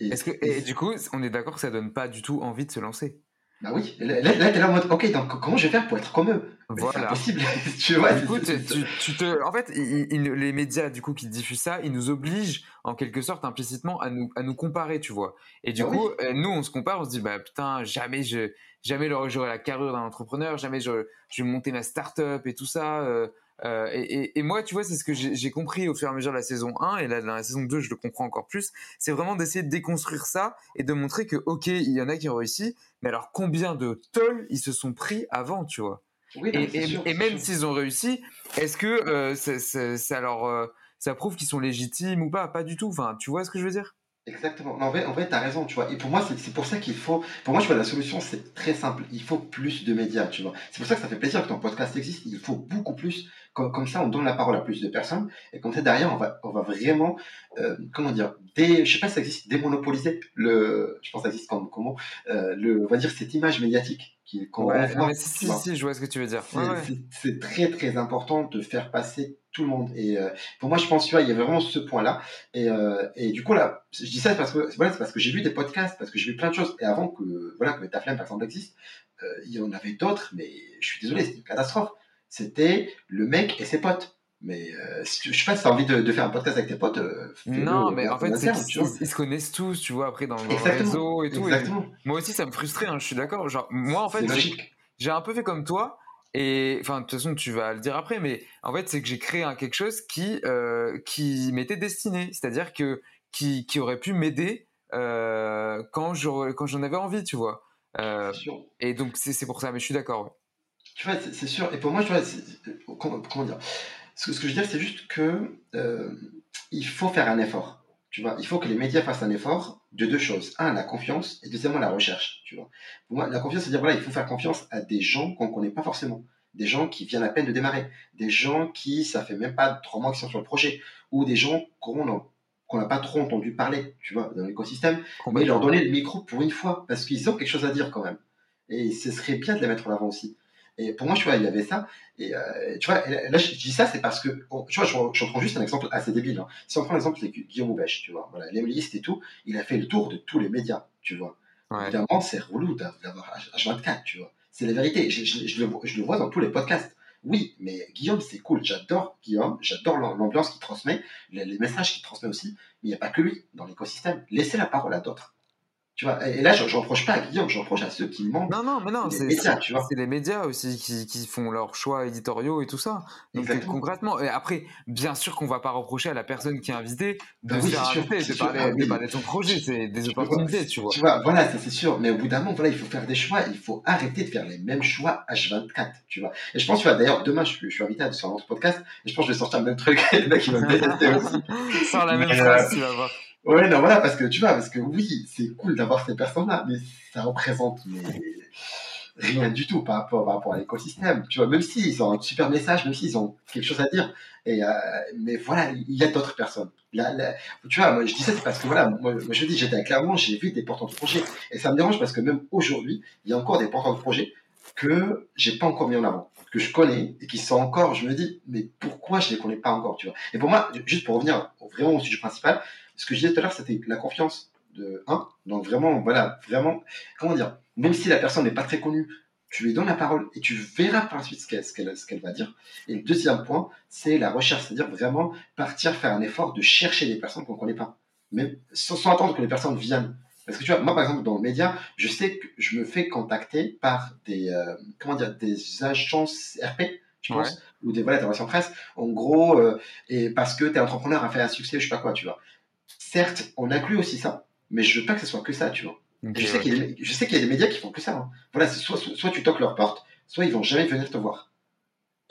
est-ce que et du coup on est d'accord que ça donne pas du tout envie de se lancer? Bah oui, là, là, t'es là en mode, ok, donc comment je vais faire pour être comme eux? C'est impossible, tu vois. Du c'est- coup, c'est- tu, tu te, en fait, les médias du coup qui diffusent ça, ils nous obligent en quelque sorte implicitement à nous, à nous comparer, tu vois. Et du Bah coup, oui. euh, nous, on se compare, on se dit bah putain, jamais je, jamais j'aurai la carrure d'un entrepreneur, jamais je, je vais monter ma start-up et tout ça. euh, euh, et, moi, tu vois, c'est ce que j'ai compris au fur et à mesure de la saison 1 et là dans la saison 2, je le comprends encore plus. C'est vraiment d'essayer de déconstruire ça et de montrer que ok, il y en a qui ont réussi, mais alors combien de tolls ils se sont pris avant, tu vois? Oui, non, et, même s'ils ont réussi, est-ce que euh, ça, ça- ça leur, euh, ça prouve qu'ils sont légitimes ou pas? Pas du tout. Enfin, tu vois ce que je veux dire? Exactement. en vrai, en vrai tu as raison, tu vois. Et pour moi, c'est pour ça qu'il faut. Pour moi, tu vois, la solution, c'est très simple. Il faut plus de médias, tu vois. C'est pour ça que ça fait plaisir que ton podcast existe. Il faut beaucoup plus. Comme, comme ça, on donne la parole à plus de personnes. Et comme ça, derrière, on va, on va vraiment. Euh, comment dire des, Je sais pas si ça existe, démonopoliser le. Je pense que ça existe comme comment euh, le, On va dire cette image médiatique qu'on ouais, si, si, si, je vois ce que tu veux dire. C'est très, très important de faire passer tout le monde. Et euh, pour moi, je pense, tu vois, il y avait vraiment ce point-là. Et, euh, et, du coup, là, je dis ça parce que, voilà, parce que j'ai vu des podcasts, parce que j'ai vu plein de choses. Et avant que, voilà, que par exemple, existe, euh, il y en avait d'autres, mais je suis désolé, c'était une catastrophe. C'était le mec et ses potes. Mais je sais pas si tu as envie de, faire un podcast avec tes potes. non, mais en fait, ils, se connaissent tous, tu vois, après dans le réseau et tout. moi aussi, ça me frustrait, hein, je suis d'accord. Genre, moi, en fait, j'ai un peu fait comme toi. Et enfin, de toute façon, tu vas le dire après, mais en fait, c'est que j'ai créé un, quelque chose qui, euh, qui m'était destiné, c'est-à-dire que qui, qui aurait pu m'aider euh, quand j'en avais envie, tu vois. Euh, et donc, c'est pour ça, mais je suis d'accord. Tu vois, c'est sûr. Et pour moi, tu vois, comment, comment, dire? Ce que, ce que je veux dire, c'est juste que il faut faire un effort. Tu vois, il faut que les médias fassent un effort de deux choses. Un, la confiance, et deuxièmement, la recherche. Tu vois. Pour moi, la confiance, c'est dire, voilà, il faut faire confiance à des gens qu'on ne connaît pas forcément. Des gens qui viennent à peine de démarrer. Des gens qui, ça fait même pas trois mois qu'ils sont sur le projet. Ou des gens qu'on n'a pas trop entendu parler, tu vois, dans l'écosystème. Mais leur donner le micro pour une fois, parce qu'ils ont quelque chose à dire quand même. Et ce serait bien de les mettre en avant aussi. Et pour moi, tu vois, il y avait ça. Et euh, tu vois, là, je dis ça, c'est parce que, tu vois, je, prends juste un exemple assez débile. Hein. Si on prend l'exemple de Guillaume Houbèche, tu vois, voilà, et tout, il a fait le tour de tous les médias, tu vois. Évidemment, c'est relou d'avoir H24, tu vois. C'est la vérité. Je, je, le, je, le, vois dans tous les podcasts. Oui, mais Guillaume, c'est cool. J'adore Guillaume. J'adore l'ambiance qu'il transmet, les, messages qu'il transmet aussi. Mais il n'y a pas que lui dans l'écosystème. Laissez la parole à d'autres. Tu vois, et là, je ne reproche pas à Guillaume, je reproche à ceux qui mentent. Non, non, mais non, c'est les médias aussi qui, qui, font leurs choix éditoriaux et tout ça. Donc, concrètement, et après, bien sûr qu'on ne va pas reprocher à la personne qui est invitée de bah se faire inviter, de, parler, ah de son projet, c'est des opportunités, tu vois. Tu vois, voilà, c'est sûr. Mais au bout d'un moment, voilà, il faut faire des choix, il faut arrêter de faire les mêmes choix H24, tu vois. Et je pense, tu vois, d'ailleurs, demain, je, suis invité à sur un autre podcast, et je pense que je vais sortir le même truc, le mec, il va me détester aussi. Sors la même phrase, euh, tu vas voir. Ouais, non, voilà, parce que tu vois, parce que oui, c'est cool d'avoir ces personnes-là, mais ça représente rien du tout par rapport, par rapport à l'écosystème. Tu vois, même s'ils ont un super message, même s'ils ont quelque chose à dire, et, euh, mais voilà, il y a d'autres personnes. Là, tu vois, moi, je dis ça, c'est parce que voilà, moi, je dis, j'étais à Clermont, j'ai vu des porteurs de projets, et ça me dérange parce que même aujourd'hui, il y a encore des porteurs de projets que j'ai pas encore mis en avant, que je connais et qui sont encore, je me dis, mais pourquoi je les connais pas encore, tu vois. Et pour moi, juste pour revenir vraiment au sujet principal, ce que je disais tout à l'heure, c'était la confiance de un. Donc vraiment, voilà, vraiment, comment dire, même si la personne n'est pas très connue, tu lui donnes la parole et tu verras par la suite ce qu'elle va dire. Et le deuxième point, c'est la recherche, c'est-à-dire vraiment partir faire un effort de chercher des personnes qu'on ne connaît pas, mais sans, attendre que les personnes viennent. Parce que tu vois, moi par exemple dans le média, je sais que je me fais contacter par des euh, comment dire des agences RP, je pense, ou des voilà, des relations presse. En gros, euh, et parce que tes entrepreneur a fait un succès, je sais pas quoi, tu vois certes, on inclut aussi ça, mais je veux pas que ce soit que ça, tu vois. je, sais qu'il y a des médias qui font que ça. Hein. Voilà, soit, soit, tu toques leur porte, soit ils vont jamais venir te voir.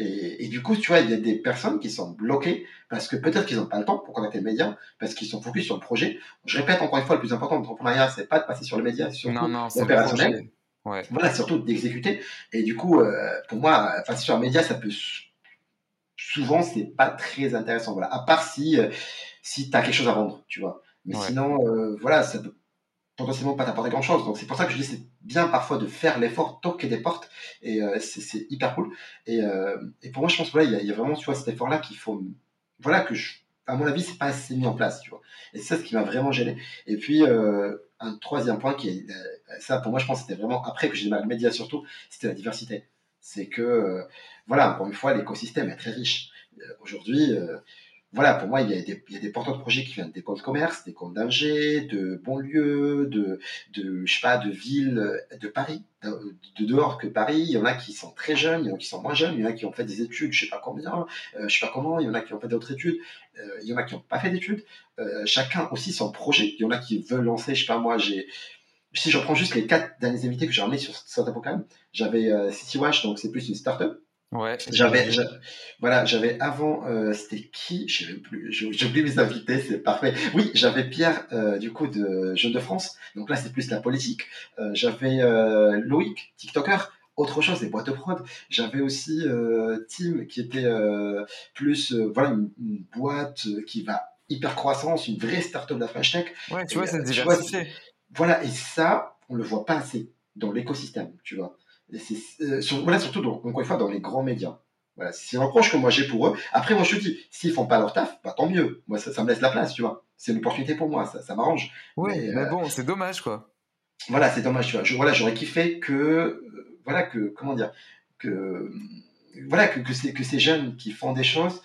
Et, du coup, tu vois, il y a des personnes qui sont bloquées parce que peut-être qu'ils n'ont pas le temps pour contacter les médias, parce qu'ils sont focus sur le projet. Je répète encore une fois, le plus important de l'entrepreneuriat, c'est pas de passer sur les médias, c'est surtout l'opérationnel. Voilà, surtout d'exécuter. Et du coup, euh, pour moi, passer sur les médias, ça peut souvent, c'est pas très intéressant. Voilà, à part si euh, si tu as quelque chose à vendre, tu vois. Mais sinon, euh, voilà, ça peut potentiellement pas t'apporter grand chose. Donc c'est pour ça que je dis c'est bien parfois de faire l'effort, toquer des portes, et euh, c'est hyper cool. Et, euh, et, pour moi, je pense que voilà, il y, a vraiment tu vois, cet effort-là qu'il faut. Voilà, que je, à mon avis, c'est pas assez mis en place, tu vois. Et c'est ça ce qui m'a vraiment gêné. Et puis, un troisième point qui est. Ça, pour moi, je pense que c'était vraiment après que j'ai démarré le média surtout, c'était la diversité. C'est que, voilà, encore une fois, l'écosystème est très riche. Aujourd'hui, voilà, pour moi, il y, a des, il y a des porteurs de projets qui viennent des de commerce, des comptes d'ingé, de banlieues, de, de, je sais pas, de villes, de Paris, de, dehors que Paris. Il y en a qui sont très jeunes, il y en a qui sont moins jeunes, il y en a qui ont fait des études, je sais pas combien, euh, je sais pas comment, il y en a qui ont fait d'autres études, euh, il y en a qui n'ont pas fait d'études. Euh, chacun aussi son projet. Il y en a qui veulent lancer, je sais pas moi, j'ai, si je prends juste les quatre derniers invités que j'ai ramenés sur Startup j'avais CityWash, donc c'est plus une startup Ouais. J'avais, j'a- voilà, j'avais avant, euh, c'était qui? Je sais plus. J'oublie mes invités, c'est parfait. Oui, j'avais Pierre, euh, du coup, de Jeunes de France. Donc là, c'est plus la politique. Euh, j'avais Loïc, TikToker. Autre chose, des boîtes de prod. J'avais aussi Tim, qui était plus, voilà, une, une boîte qui va hyper croissance, une vraie start-up de la French Tech. Ouais, tu Et, vois, c'est vois, diversifié. voilà, et ça, on le voit pas assez dans l'écosystème, tu vois. Euh, sur- voilà, surtout, dans, encore une fois, dans les grands médias. Voilà, c'est un reproche que moi j'ai pour eux. Après, moi je te dis, s'ils font pas leur taf, bah tant mieux. Moi, ça, ça me laisse la place, tu vois. C'est une opportunité pour moi, ça, ça m'arrange. Oui, Mais, mais euh, bon, c'est dommage, quoi. voilà, c'est dommage, tu vois. Je- voilà, j'aurais kiffé que, euh, voilà, que, comment dire, que, voilà, que, que, ces, que ces jeunes qui font des choses,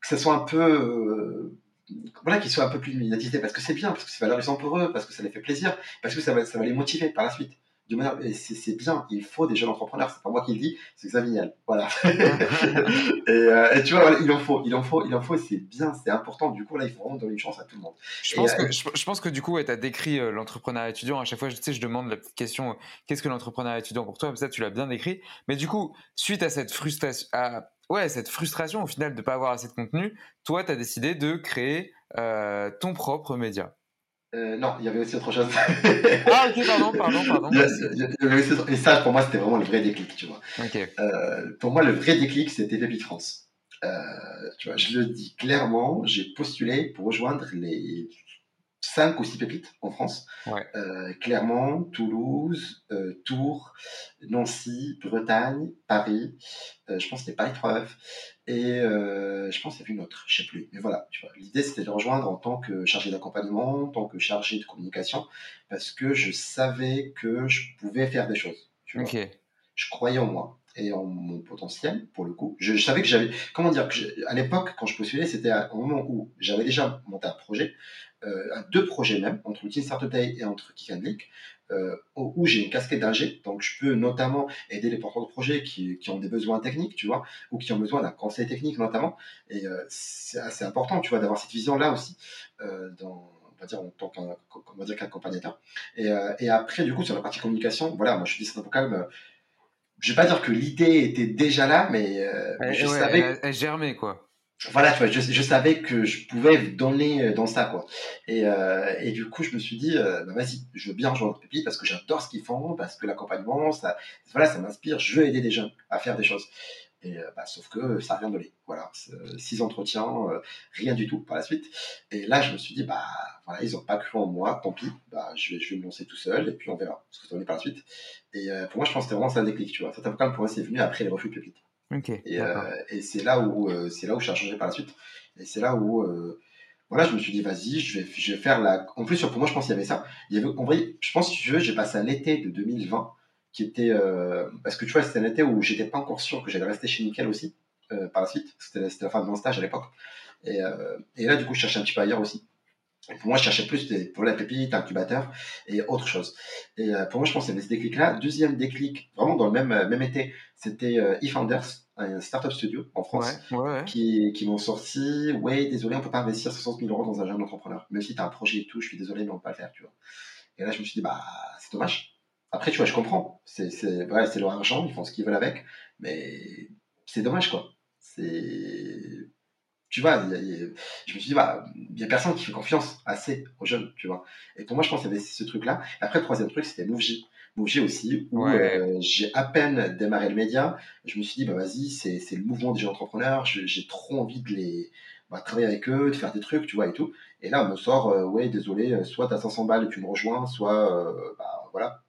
que ce soit un peu, voilà, qu'ils soient un peu plus médiatisés, parce que c'est bien, parce que c'est valorisant pour eux, parce que ça les fait plaisir, parce que ça va, ça va les motiver par la suite. De manière, et c'est bien, il faut des jeunes entrepreneurs, c'est pas moi qui le dis, c'est Xavier Niel. Voilà. et, euh, et tu vois, voilà, il en faut, il en faut, il en faut, c'est bien, c'est important. Du coup, là, il faut vraiment donner une chance à tout le monde. Je Et, pense, euh, que, je, je pense que du coup, ouais, tu as décrit euh, l'entrepreneuriat étudiant. À chaque fois, je, tu sais, je demande la petite question euh, qu'est-ce que l'entrepreneuriat étudiant pour toi? Ça, tu l'as bien décrit. Mais du coup, suite à cette frustration, à, ouais, cette frustration au final de ne pas avoir assez de contenu, toi, tu as décidé de créer euh, ton propre média. Euh, non, il y avait aussi autre chose. Ah, ok, pardon, pardon, pardon. Il y a- il y a- il y avait aussi autre- Et ça, pour moi, c'était vraiment le vrai déclic, tu vois. Euh, pour moi, le vrai déclic, c'était Pépite France. Euh, tu vois, je le dis clairement, j'ai postulé pour rejoindre les 5 ou 6 pépites en France. Ouais. Euh, Clermont, Toulouse, euh, Tours, Nancy, Bretagne, Paris. Euh, je pense que c'était Paris 3 f Et euh, je pense qu'il y avait une autre, je sais plus. Mais voilà, l'idée c'était de rejoindre en tant que chargé d'accompagnement, en tant que chargé de communication, parce que je savais que je pouvais faire des choses. Tu vois. Ok. Je croyais en moi et en mon potentiel, pour le coup. Je, je savais que j'avais. Comment dire que À l'époque, quand je postulais, c'était au moment où j'avais déjà monté un projet, euh, à deux projets même, entre Teen Startup Day et entre Kick and Leak, euh, où j'ai une casquette d'ingé, donc je peux notamment aider les porteurs de projets qui, qui ont des besoins techniques, tu vois, ou qui ont besoin d'un conseil technique notamment. Et euh, c'est assez important, tu vois, d'avoir cette vision-là aussi, euh, dans, on va dire, en tant qu'accompagnateur. Et, euh, et après, du coup, sur la partie communication, voilà, moi je suis dit, c'est un peu calme. euh, Je vais pas dire que l'idée était déjà là, mais euh, Elle, je ouais, savais elle, elle germait, quoi. Voilà, tu vois, je, je savais que je pouvais donner euh, dans ça, quoi. Et, euh, et du coup, je me suis dit, euh, bah, vas-y, je veux bien rejoindre Pépi parce que j'adore ce qu'ils font, parce que l'accompagnement, ça, voilà, ça m'inspire. Je veux aider des jeunes à faire des choses. Et euh, bah, sauf que ça n'a rien donné. Voilà, euh, six entretiens, rien du tout par la suite. Et là, je me suis dit, bah voilà, ils n'ont pas cru en moi, tant pis. Bah, je vais, je vais me lancer tout seul et puis on verra ce que ça va donner par la suite. Et pour moi, je pense que c'était vraiment ça le déclic, tu vois. Cet avocat, pour moi, c'est venu après les refus de Pépite. Ok. Et, euh, et c'est là où euh, c'est là où a changé par la suite. Et c'est là où euh, voilà, je me suis dit vas-y, je vais je vais faire la. En plus pour moi, je pense qu'il y avait ça. Il y avait en vrai, je pense si tu veux, j'ai passé un été de 2020 qui était euh, parce que tu vois, c'était un été où j'étais pas encore sûr que j'allais rester chez Nickel aussi euh, par la suite. C'était c'était la fin de mon stage à l'époque. Et, euh, et là, du coup, je cherchais un petit peu ailleurs aussi. Et pour moi, je cherchais plus des, pour la pépite, incubateur et autre chose. Et euh, pour moi, je y avait ce déclic-là. Deuxième déclic, vraiment dans le même, euh, même été, c'était euh, eFounders, un startup studio en France, Ouais, ouais, ouais. qui, qui m'ont sorti Ouais, désolé, on peut pas investir 60 000 euros dans un jeune entrepreneur. Même si tu as un projet et tout, je suis désolé, mais on peut pas le faire, tu vois. Et là, je me suis dit Bah, c'est dommage. Après, tu vois, je comprends. C'est c'est- voilà, c'est leur argent, ils font ce qu'ils veulent avec. Mais c'est dommage, quoi. C'est tu vois, il y a- il y a- je me suis dit, bah, il y a personne qui fait confiance assez aux jeunes, tu vois. Et pour moi, je pense qu'il y avait ce truc-là. Après, le troisième truc, c'était Mouvji. Mouvji aussi, où Ouais. euh, j'ai à peine démarré le média. Je me suis dit, bah, vas-y, c'est c'est le mouvement des jeunes entrepreneurs. J'ai trop envie de les bah, travailler avec eux, de faire des trucs, tu vois, et tout. Et là, on me sort, euh, ouais, désolé, euh, soit t'as 500 balles et tu me rejoins, soit, euh, bah, voilà.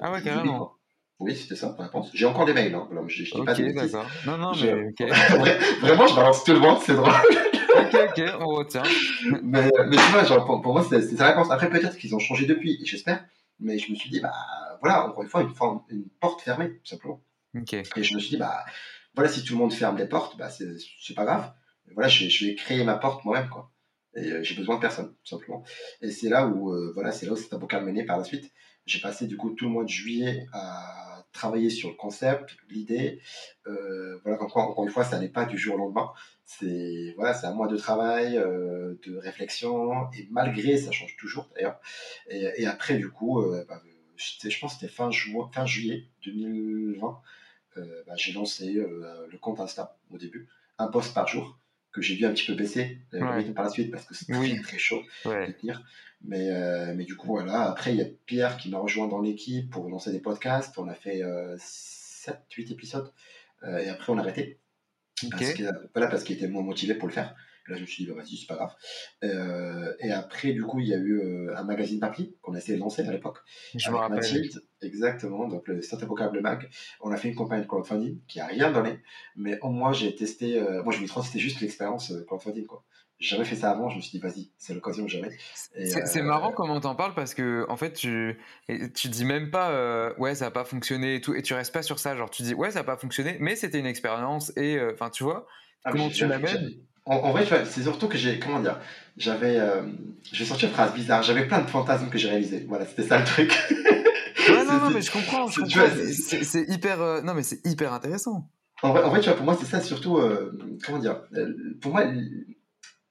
Ah ouais, carrément. Oui, c'était ça, la réponse. J'ai encore des mails, hein. Voilà, je, je dis pas Ok, de bêtises. d'accord. Non, non, Je- mais ok. Vra- Vraiment, je balance tout le monde, c'est drôle. ok, ok, on retient. mais, mais tu vois, genre, pour, pour moi, c'est c'est sa réponse. Après, peut-être qu'ils ont changé depuis, j'espère. Mais je me suis dit, bah voilà, encore une fois, une, forme- une porte fermée, tout simplement. Et je me suis dit, bah voilà, si tout le monde ferme des portes, bah c'est pas grave. Voilà, je vais, je vais créer ma porte moi-même, quoi. Et euh, j'ai besoin de personne, tout simplement. Et c'est là où, euh, voilà, c'est là où c'est un bocal mené par la suite. J'ai passé du coup tout le mois de juillet à travailler sur le concept, l'idée. Euh, voilà, encore, une fois, ça n'est pas du jour au lendemain. C'est un mois de travail, euh, de réflexion, et malgré, ça change toujours d'ailleurs. Et, après, du coup, euh, bah, je, pense que c'était fin, juillet 2020. euh, bah, j'ai lancé le compte Insta au début, un post par jour que j'ai dû un petit peu baisser euh, le Ouais. rythme par la suite parce que c'est très Oui. très chaud Ouais. de tenir. Mais, euh, mais du coup, voilà. Après, il y a Pierre qui m'a rejoint dans l'équipe pour lancer des podcasts. On a fait 7-8 épisodes. Euh, et après, on a arrêté. Parce que, voilà, parce qu'il était moins motivé pour le faire. Là, je me suis dit, bah, vas-y, c'est pas grave. Euh, et après, du coup, il y a eu euh, un magazine papier qu'on a essayé de lancer à l'époque. Je me rappelle. Mathilde, exactement, donc le Startup Vocable Mag. On a fait une campagne de crowdfunding qui a rien donné, mais au moins j'ai testé. euh, moi, je voulais trop, c'était juste l'expérience crowdfunding, quoi. J'ai jamais fait ça avant, je me suis dit, vas-y, c'est l'occasion ou jamais. Et, C'est marrant comment t'en parles parce que en fait tu tu dis même pas ouais ça a pas fonctionné et tout et tu restes pas sur ça genre tu dis ouais ça a pas fonctionné mais c'était une expérience et enfin tu vois Ah, comment tu l'amènes En, en vrai, tu vois, c'est surtout que j'ai, comment dire, j'avais, euh, je vais sortir une phrase bizarre, j'avais plein de fantasmes que j'ai réalisés. Voilà, c'était ça le truc. ouais non non mais je comprends je c'est- comprends hyper euh, non mais c'est hyper intéressant En vrai, en vrai, tu vois, pour moi, c'est ça surtout, euh, comment dire, euh, pour moi,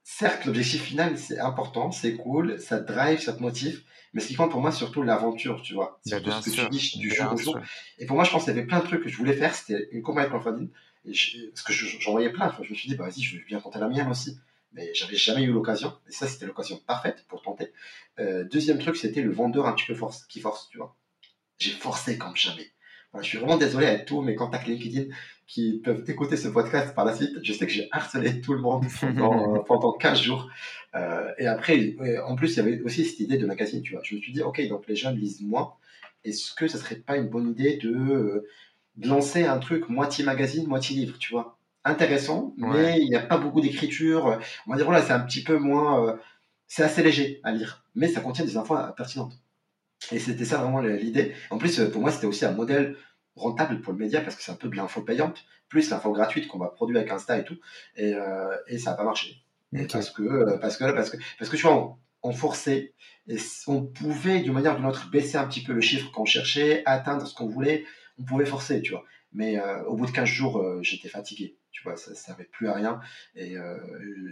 certes, l'objectif final, c'est important, c'est cool, ça te drive, ça te motive, mais ce qui compte pour moi, c'est surtout l'aventure, tu vois. Surtout ce que sûr, tu dis du bien jour au jour. sûr. Et pour moi, je pense qu'il y avait plein de trucs que je voulais faire, c'était une campagne de crowdfunding, et je- parce que je- j'en voyais plein, enfin, je me suis dit, bah vas-y, je vais bien tenter la mienne aussi. Mais j'avais jamais eu l'occasion, et ça, c'était l'occasion parfaite pour tenter. Euh, deuxième truc, c'était le vendeur un petit peu force, qui force, tu vois. J'ai forcé comme jamais. Voilà, je suis vraiment désolé à tous mes contacts LinkedIn qui peuvent écouter ce podcast par la suite. Je sais que j'ai harcelé tout le monde pendant, euh, pendant 15 jours. Euh, et après, euh, en plus, il y avait aussi cette idée de magazine, tu vois. Je me suis dit, ok, donc les jeunes lisent moins. Est-ce que ce serait pas une bonne idée de, euh, de lancer un truc moitié magazine, moitié livre, tu vois Intéressant, Ouais. mais il n'y a pas beaucoup d'écriture. On va dire, voilà, c'est un petit peu moins. euh, c'est assez léger à lire, mais ça contient des infos euh, pertinentes. Et c'était ça vraiment l'idée. En plus, euh, pour moi, c'était aussi un modèle rentable pour le média parce que c'est un peu de l'info payante, plus l'info gratuite qu'on va produire avec Insta et tout. Et, euh, et ça n'a pas marché. Parce que, euh, parce que, parce que, parce que tu vois, on, on forçait, et on pouvait d'une manière ou d'une autre baisser un petit peu le chiffre qu'on cherchait, atteindre ce qu'on voulait, on pouvait forcer, tu vois. Mais euh, au bout de 15 jours, euh, j'étais fatigué, tu vois, ça ne servait plus à rien. Et, euh,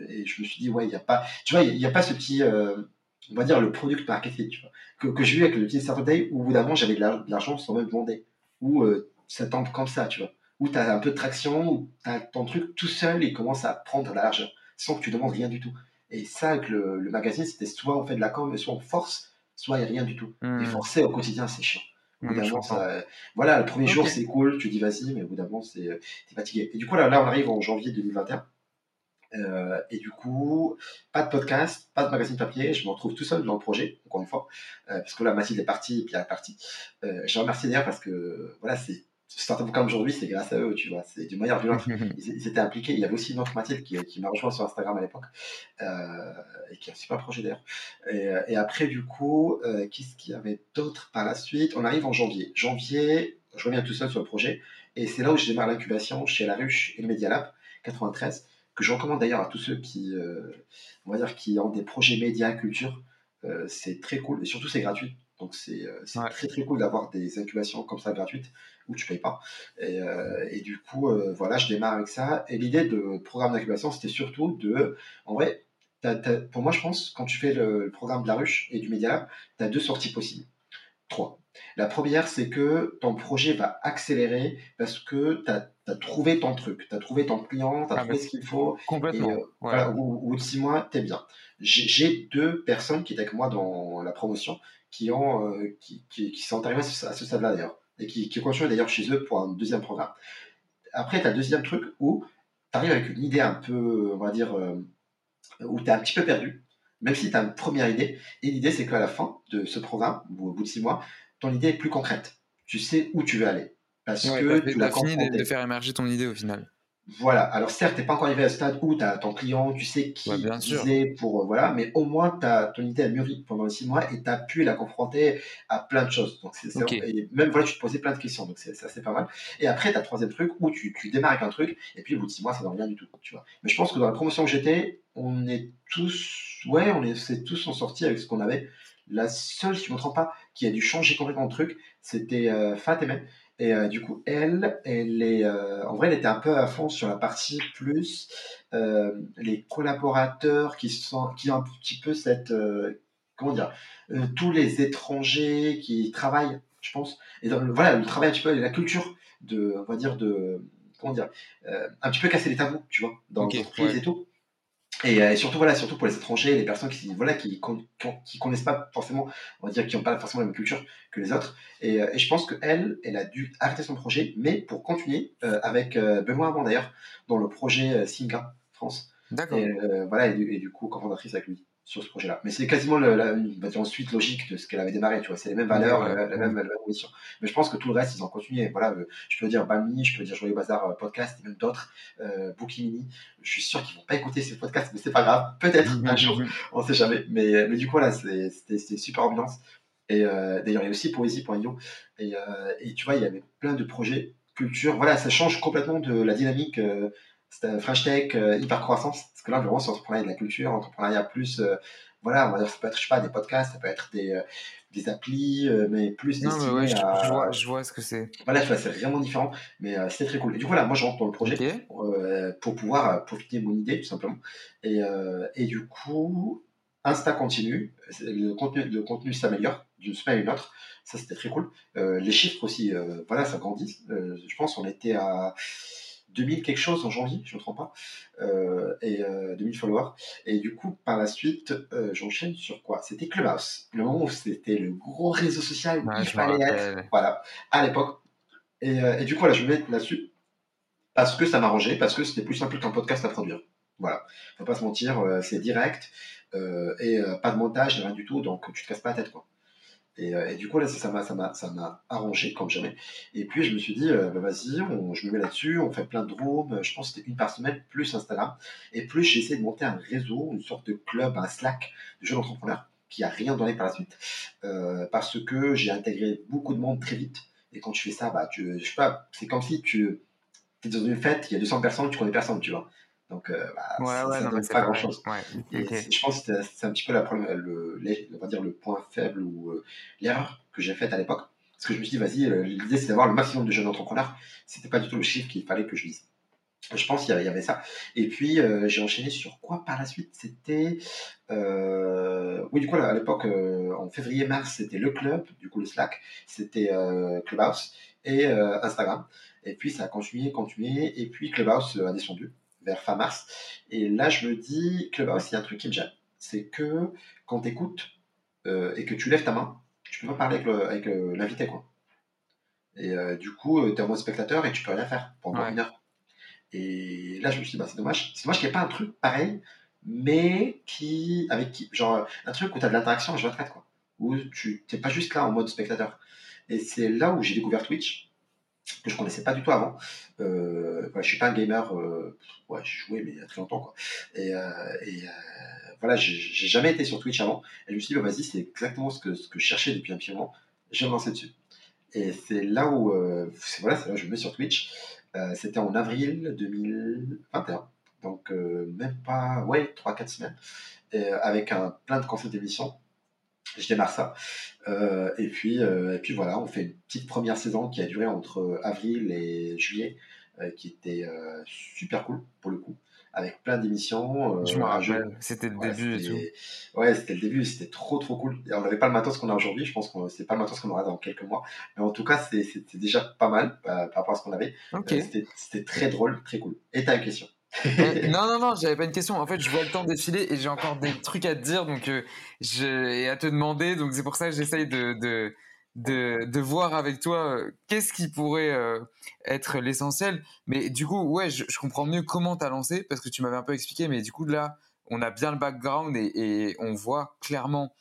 et je me suis dit, ouais, il n'y a pas, tu vois, il n'y a, pas ce petit, on va dire, le product marketing, tu vois, que, que j'ai eu avec le petit Startup Day, où au bout d'un moment, j'avais de la- de l'argent sans même demander, où euh, ça tombe comme ça, tu vois, où tu as un peu de traction, où tu as ton truc tout seul, il commence à prendre de la largeur, sans que tu demandes rien du tout. Et ça, avec le, le magazine, c'était soit on fait de la com, soit on force, soit il n'y a rien du tout. Hmm. Et forcer au quotidien, c'est chiant. Moment, comprends. ça- Voilà, le premier jour, c'est cool, tu dis vas-y, mais au bout d'un moment, c'est, euh, t'es fatigué. Et du coup, là, là, on arrive en janvier 2021. Euh, et du coup, pas de podcast, pas de magazine papier, je me retrouve tout seul dans le projet, encore une fois, euh, parce que là, Mathilde est partie, et Pierre est parti. Euh, je remercie d'ailleurs parce que, voilà, c'est Startup comme aujourd'hui, c'est grâce à eux, tu vois, c'est d'une manière autre. Ils, ils étaient impliqués. Il y avait aussi une autre Mathilde qui, qui m'a rejoint sur Instagram à l'époque, euh, et qui a un super projet d'ailleurs. Et, euh, et après, du coup, euh, qu'est-ce qu'il y avait d'autre par la suite? On arrive en janvier. Janvier, je reviens tout seul sur le projet, et c'est là où je démarre l'incubation chez La Ruche et le Media Lab 93, que je recommande d'ailleurs à tous ceux qui, euh, on va dire, qui ont des projets médias, culture. C'est très cool, et surtout c'est gratuit. Donc c'est euh, c'est très très cool d'avoir des incubations comme ça gratuites où tu payes pas. Et, euh, et du coup, euh, voilà, je démarre avec ça. Et l'idée de programme d'incubation, c'était surtout de, en vrai, pour moi, je pense, quand tu fais le, le programme de la ruche et du Media Lab, tu as deux sorties possibles. Trois. La première, c'est que ton projet va accélérer parce que tu as, trouvé ton truc, tu as trouvé ton client, tu as Ah, trouvé ce qu'il faut. complètement, Et, euh, ouais. voilà, au, bout de six mois, tu es bien. J'ai deux personnes qui étaient avec moi dans la promotion qui, ont, euh, qui, qui, qui sont arrivées à ce, stade-là d'ailleurs et qui, qui continuent d'ailleurs chez eux pour un deuxième programme. Après, tu as le deuxième truc où tu arrives avec une idée un peu, on va dire, euh, où tu es un petit peu perdu, même si tu as une première idée. Et l'idée, c'est qu'à la fin de ce programme, ou au bout de six mois, ton idée est plus concrète. Tu sais où tu veux aller. Parce Ouais, que tu l'as fini de faire émerger ton idée au final. Voilà, alors certes, tu n'es pas encore arrivé à ce stade où tu as ton client, tu sais qui Ouais, bien viser pour. euh, voilà, mais au moins, t'as- ton idée a mûri pendant les six mois et tu as pu la confronter à plein de choses. Donc, c'est, et même voilà, tu te posais plein de questions, donc c'est, ça, c'est pas mal. Et après, tu as le troisième truc où tu, tu démarres avec un truc et puis au bout de six mois, ça donne rien du tout. Tu vois. Mais je pense que dans la promotion que j'étais, on est tous. Ouais, on est, c'est tous sont sortis avec ce qu'on avait. La seule, si je ne me trompe pas, qui a dû changer complètement le truc, c'était euh, Fatemeh. Et euh, du coup, elle, elle est, euh, en vrai, elle était un peu à fond sur la partie plus euh, les collaborateurs qui sont, qui ont un petit peu cette, euh, comment dire, euh, tous les étrangers qui travaillent, je pense. Et dans le- voilà, le travail un petit peu, la culture de, on va dire, de, comment dire, euh, un petit peu casser les tabous, tu vois, dans l'entreprise ouais. et tout. Et, euh, et surtout, voilà, surtout pour les étrangers, les personnes qui, voilà, qui, qui connaissent pas forcément, on va dire, qui n'ont pas forcément la même culture que les autres. Et, euh, et je pense qu'elle, elle a dû arrêter son projet, mais pour continuer euh, avec euh, Benoît Hamon d'ailleurs, dans le projet euh, Singa France. D'accord. Et euh, voilà, et, du- et du coup, cofondatrice avec lui sur ce projet-là. Mais c'est quasiment la, suite logique de ce qu'elle avait démarré, tu vois. C'est les mêmes valeurs, Ouais, la, même, même mission. Mais je pense que tout le reste, ils ont continué. Voilà, euh, je peux dire Bami, je peux dire Joyeux Bazar euh, podcast, et même d'autres, euh, Bookimini. Je suis sûr qu'ils vont pas écouter ces podcasts, mais c'est pas grave. Peut-être un jour, on sait jamais. Mais, mais du coup, voilà, c'est- c'était super ambiance. Et euh, d'ailleurs, il y a aussi Poésie.io. Et, euh, et tu vois, il y avait plein de projets culture. Voilà, ça change complètement de la dynamique. Euh, c'était French Tech, euh, hyper croissance. Parce que là, vraiment, c'est entrepreneuriat de la culture, entrepreneuriat plus. euh, voilà, on va dire, ça peut être, je sais pas, des podcasts, ça peut être des, euh, des applis, mais plus Non, mais ouais, je, à. je vois, je vois ce que c'est. Voilà, tu vois, c'est vraiment différent, mais euh, c'était très cool. Et du coup, voilà, moi, je rentre dans le projet euh, pour pouvoir profiter de mon idée, tout simplement. Et, euh, et du coup, Insta continue, le contenu, le contenu s'améliore d'une semaine à une autre. Ça, c'était très cool. Les chiffres aussi, voilà, ça grandit. Je pense qu'on était à 2000 quelque chose en janvier, je ne me trompe pas, euh, et euh, 2000 followers. Et du coup, par la suite, euh, j'enchaîne sur quoi? C'était Clubhouse, le moment où c'était le gros réseau social où Ouais, il fallait être, voilà, à l'époque. Et, euh, et du coup, voilà, je me mets là-dessus parce que ça m'arrangeait, parce que c'était plus simple qu'un podcast à produire. Voilà, faut pas se mentir, c'est direct et pas de montage, rien du tout, donc tu te casses pas la tête, quoi. Et, euh, et du coup, là, ça m'a arrangé comme jamais. Et puis, je me suis dit, euh, bah, vas-y, on- je me mets là-dessus, on fait plein de rooms, je pense que c'était une par semaine, plus Instagram. Et plus j'ai essayé de monter un réseau, une sorte de club, un Slack de jeunes entrepreneurs qui a rien donné par la suite. Euh, parce que j'ai intégré beaucoup de monde très vite. Et quand tu fais ça, bah, tu, je sais pas, c'est comme si tu es dans une fête, il y a 200 personnes, tu connais personne, tu vois. Donc, euh, bah, Ouais, ça, ouais, ça non, donne mais pas. Ouais, ok. c'est- je pense que c'est- un petit peu la problème, le, les- on va dire le point faible ou euh, l'erreur que j'ai faite à l'époque. Parce que je me suis dit, vas-y, euh, l'idée c'est d'avoir le maximum de jeunes entrepreneurs. C'était pas du tout le chiffre qu'il fallait que je dise. Je pense qu'il y y avait ça. Et puis euh, j'ai enchaîné sur quoi par la suite? C'était. Oui, du coup, à l'époque, en février-mars, c'était le club, du coup, le Slack, c'était Clubhouse et Instagram. Et puis ça a continué, continué. Et puis Clubhouse a descendu vers fin mars. Et là, je me dis, Clubhouse, il y a un truc qui me gêne. C'est que quand tu écoutes et que tu lèves ta main, tu peux pas parler avec le- avec euh, l'invité, quoi. Et euh, du coup, tu es en mode spectateur et tu peux rien faire pendant Ouais. une heure. Et là, je me suis dit, bah, c'est dommage. C'est dommage qu'il n'y ait pas un truc pareil, mais qui, avec qui, genre, un truc où tu as de l'interaction en 24, quoi. Où tu n'es pas juste là en mode spectateur. Et c'est là où j'ai découvert Twitch, que je connaissais pas du tout avant. Euh, je suis pas un gamer, euh, ouais, j'ai joué, mais il y a très longtemps, quoi. Et, euh, euh, voilà, j'ai jamais été sur Twitch avant. Et je me suis dit, bah, vas-y, c'est exactement ce que, je cherchais depuis un petit moment. Je vais dessus. Et c'est là où, euh, voilà, je me mets sur Twitch. C'était en avril 2021. Donc, même pas, ouais, 3-4 semaines. Avec un, plein de concepts d'émissions. Je démarre ça. Euh, et, puis, euh, et puis voilà, on fait une petite première saison qui a duré entre avril et juillet, euh, qui était euh, super cool pour le coup, avec plein d'émissions. euh, Je me rappelle, c'était le Ouais, début et c'était- Ouais, c'était le début, c'était trop trop cool. Et on n'avait pas le matos qu'on a aujourd'hui, je pense que c'est pas le matos qu'on aura dans quelques mois. Mais en tout cas, c'était déjà pas mal euh, par rapport à ce qu'on avait. Ok. C'était- C'était très drôle, très cool. Et t'as une question? Non, non, non, j'avais pas une question. En fait, je vois le temps défiler et j'ai encore des trucs à te dire donc, euh, et à te demander. Donc, c'est pour ça que j'essaye de, de, de, voir avec toi euh, qu'est-ce qui pourrait euh, être l'essentiel. Mais du coup, ouais, je, comprends mieux comment t'as lancé parce que tu m'avais un peu expliqué. Mais du coup, là, on a bien le background et, et on voit clairement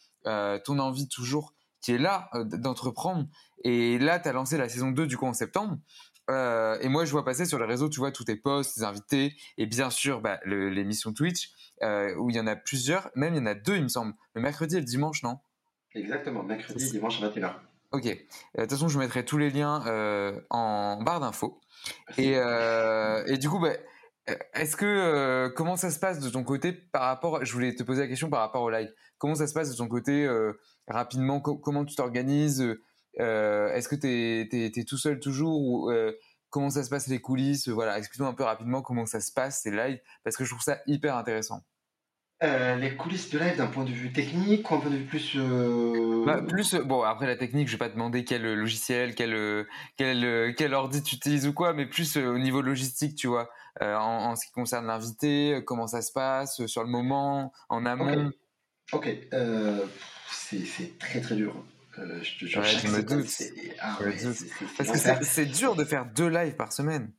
ton envie toujours qui est là d'entreprendre. Et là, tu as lancé la saison 2 du coup en septembre. Euh, et moi, je vois passer sur les réseaux, tu vois, tous tes posts, tes invités, et bien sûr, bah, l'émission Twitch, euh, où il y en a plusieurs, même il y en a deux, il me semble, le mercredi et le dimanche, non? Exactement, mercredi, dimanche à 21h. Ok. De toute façon, je mettrai tous les liens euh, en barre d'infos. Et, et du coup, bah, est-ce que comment ça se passe de ton côté par rapport Je voulais te poser la question par rapport au live. Comment ça se passe de ton côté rapidement? Co- Comment tu t'organises Est-ce que tu es, tout seul toujours ou euh, comment ça se passe les coulisses? Voilà, explique-nous un peu rapidement comment ça se passe ces lives parce que je trouve ça hyper intéressant. Euh, les coulisses de live d'un point de vue technique ou un point de vue plus. euh, Bah, plus, euh, bon, après la technique, je vais pas demander quel euh, logiciel, quel, euh, quel, euh, quel ordi tu utilises ou quoi, mais plus euh, au niveau logistique, tu vois, euh, en, en ce qui concerne l'invité, euh, comment ça se passe, euh, sur le moment, en amont. Ok, euh, c'est c'est très très dur. Euh, je te jure, Ouais, je me doute. c'est- ah ouais, dur de faire deux lives par semaine.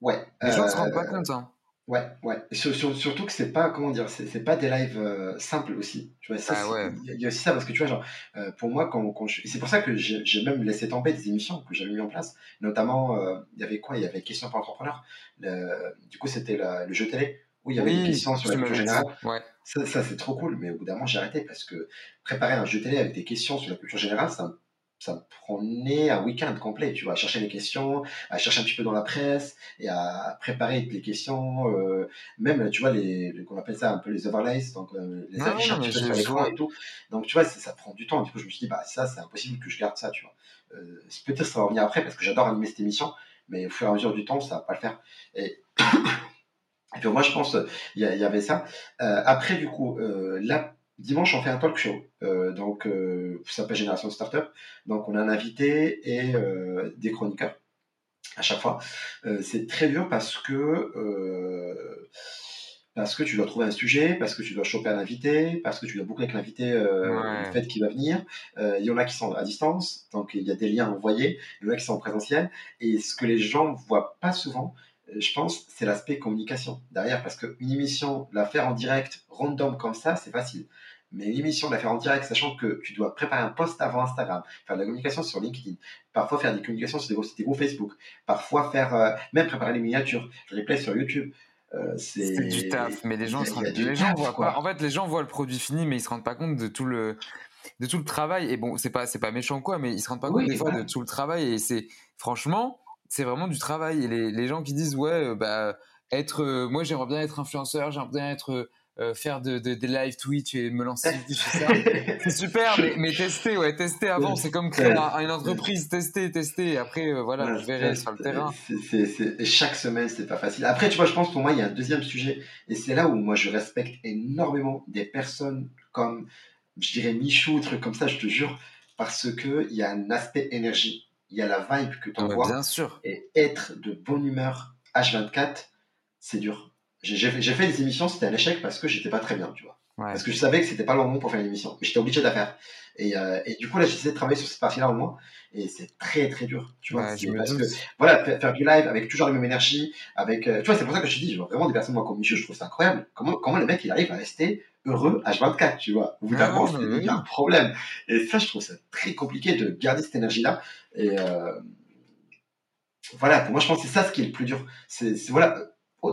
Ouais. Les gens se euh, rendent pas compte, hein. Ouais, ouais. Surtout que c'est pas, comment dire, c'est pas des lives euh, simples aussi. Tu vois, ça, Ah ouais. il y a- aussi ça parce que tu vois, genre, euh, pour moi, quand, quand je... c'est pour ça que j'ai même laissé tomber des émissions que j'avais mis en place. Notamment, euh, il y avait quoi? Il y avait Questions pour entrepreneurs. Le- Du coup, c'était le jeu télé où il y avait des Oui, questions sur la tu culture générale. Ouais. Ça, ça c'est trop cool, mais au bout d'un moment, j'ai arrêté parce que préparer un jeu télé avec des questions sur la culture générale, ça, me- ça me prenait un week-end complet, tu vois, à chercher les questions, à chercher un petit peu dans la presse et à préparer les questions, euh, même, tu vois, les, les- qu'on appelle ça un peu les overlays, donc euh, les affiches un petit peu sur l'écran et tout. Donc, tu vois, ça, ça prend du temps. Du coup, je me suis dit, bah, ça, c'est impossible que je garde ça, tu vois. Euh, Peut-être ça va revenir après parce que j'adore animer cette émission, mais au fur et à mesure du temps, ça va pas le faire. Et et puis moi, je pense, il y, avait ça. Euh, après, du coup, euh, là, dimanche, on fait un talk show. Euh, donc, ça s'appelle Génération Startup. Donc, on a un invité et des chroniqueurs à chaque fois. C'est très dur parce que parce que tu dois trouver un sujet, parce que tu dois choper un invité, parce que tu dois boucler avec l'invité euh, Ouais. le fait qu'il va venir. Euh, il y en a qui sont à distance, donc il y a des liens envoyés. Il y en a qui sont en présentiel. Et ce que les gens voient pas souvent, je pense, c'est l'aspect communication derrière, parce qu'une émission, la faire en direct, random comme ça, c'est facile. Mais une émission, la faire en direct, sachant que tu dois préparer un post avant Instagram, faire de la communication sur LinkedIn, parfois faire des communications sur des groupes, des groupes Facebook, parfois faire, euh, même préparer les miniatures, le replay sur YouTube. Euh, c'est du taf, mais les gens, se rendent- les gens voient quoi. pas. En fait, les gens voient le produit fini, mais ils se rendent pas compte de tout le, de tout le travail. Et bon, c'est pas, c'est pas méchant quoi, mais ils se rendent pas Oui, compte des fois voilà. de tout le travail. Et c'est, franchement, c'est vraiment du travail. Et les, les gens qui disent ouais, euh, bah être, euh, moi j'aimerais bien être influenceur, j'aimerais bien être euh, faire de, de- des live Twitch et me lancer c'est super, mais, mais tester, ouais, tester avant. C'est comme créer un- une entreprise, tester, tester. Et après, euh, voilà, je verrai sur le terrain. chaque semaine, c'est pas facile. Après, tu vois, je pense pour moi, il y a un deuxième sujet, et c'est là où moi je respecte énormément des personnes comme, je dirais, Michou, trucs comme ça, je te jure, parce que il y a un aspect énergie, il y a la vibe que tu Ah bah, envoies, bien sûr. et être de bonne humeur H24, c'est dur. J'ai fait, j'ai fait des émissions, c'était un échec parce que j'étais pas très bien, tu vois. Ouais. Parce que je savais que c'était pas le moment pour faire une émission. Mais j'étais obligé de la faire. Et, euh, et du coup, là, j'essaie de travailler sur cette partie-là au moins. Et c'est très, très dur. Tu vois, Ouais, parce que, voilà, faire, faire du live avec toujours la même énergie, avec, euh, tu vois, c'est pour ça que je te dis, vraiment des personnes, moi, comme Michel, je trouve ça incroyable. Comment, comment le mec, il arrive à rester heureux H24, tu vois. Au bout d'un Ah, moment, c'est- mais il y a oui. un problème. Et ça, je trouve ça très compliqué de garder cette énergie-là. Et, euh, voilà, pour moi, je pense que c'est ça ce qui est le plus dur. C'est, c'est- voilà,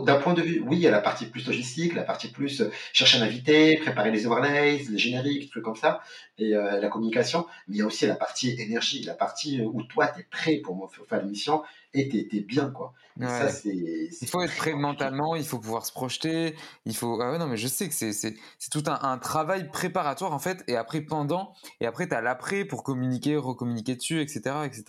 d'un point de vue, oui, il y a la partie plus logistique, la partie plus euh, chercher un invité, préparer les overlays, les génériques, trucs comme ça, et euh, la communication. Mais il y a aussi la partie énergie, la partie euh, où toi, tu es prêt pour faire l'émission et tu es, bien, quoi. Ça, c'est. Il faut être prêt mentalement, il faut pouvoir se projeter, il faut. Ah ouais, non, mais je sais que c'est c'est c'est tout un, un travail préparatoire en fait, et après pendant, et après t'as l'après pour communiquer, recommuniquer dessus, etc., etc.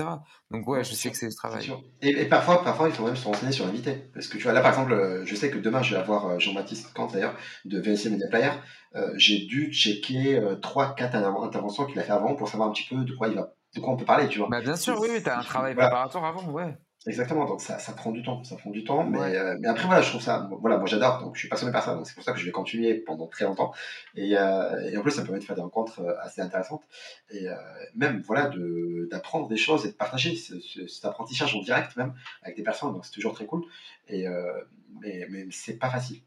Donc ouais, je sais sûr, que c'est le travail. Et, et parfois, parfois, il faut même se renseigner sur l'invité. Parce que tu vois, là, par exemple, euh, je sais que demain, je vais avoir euh, Jean-Baptiste Kant, d'ailleurs, de VNC Media Player. Euh, J'ai dû checker euh, 3-4 interventions qu'il a fait avant pour savoir un petit peu de quoi, il va, de quoi on peut parler, tu vois. Bah bien sûr, oui, oui, t'as un travail voilà. préparatoire avant, ouais. Exactement, donc ça, ça prend du temps, ça prend du temps, mais, Ouais. euh, mais après voilà, je trouve ça, voilà, moi j'adore, donc je suis passionné par ça, donc c'est pour ça que je vais continuer pendant très longtemps, et, euh, et en plus ça me permet de faire des rencontres euh, assez intéressantes, et euh, même voilà, de- d'apprendre des choses et de partager ce- ce- cet apprentissage en direct même avec des personnes, donc c'est toujours très cool, et, mais, mais c'est pas facile,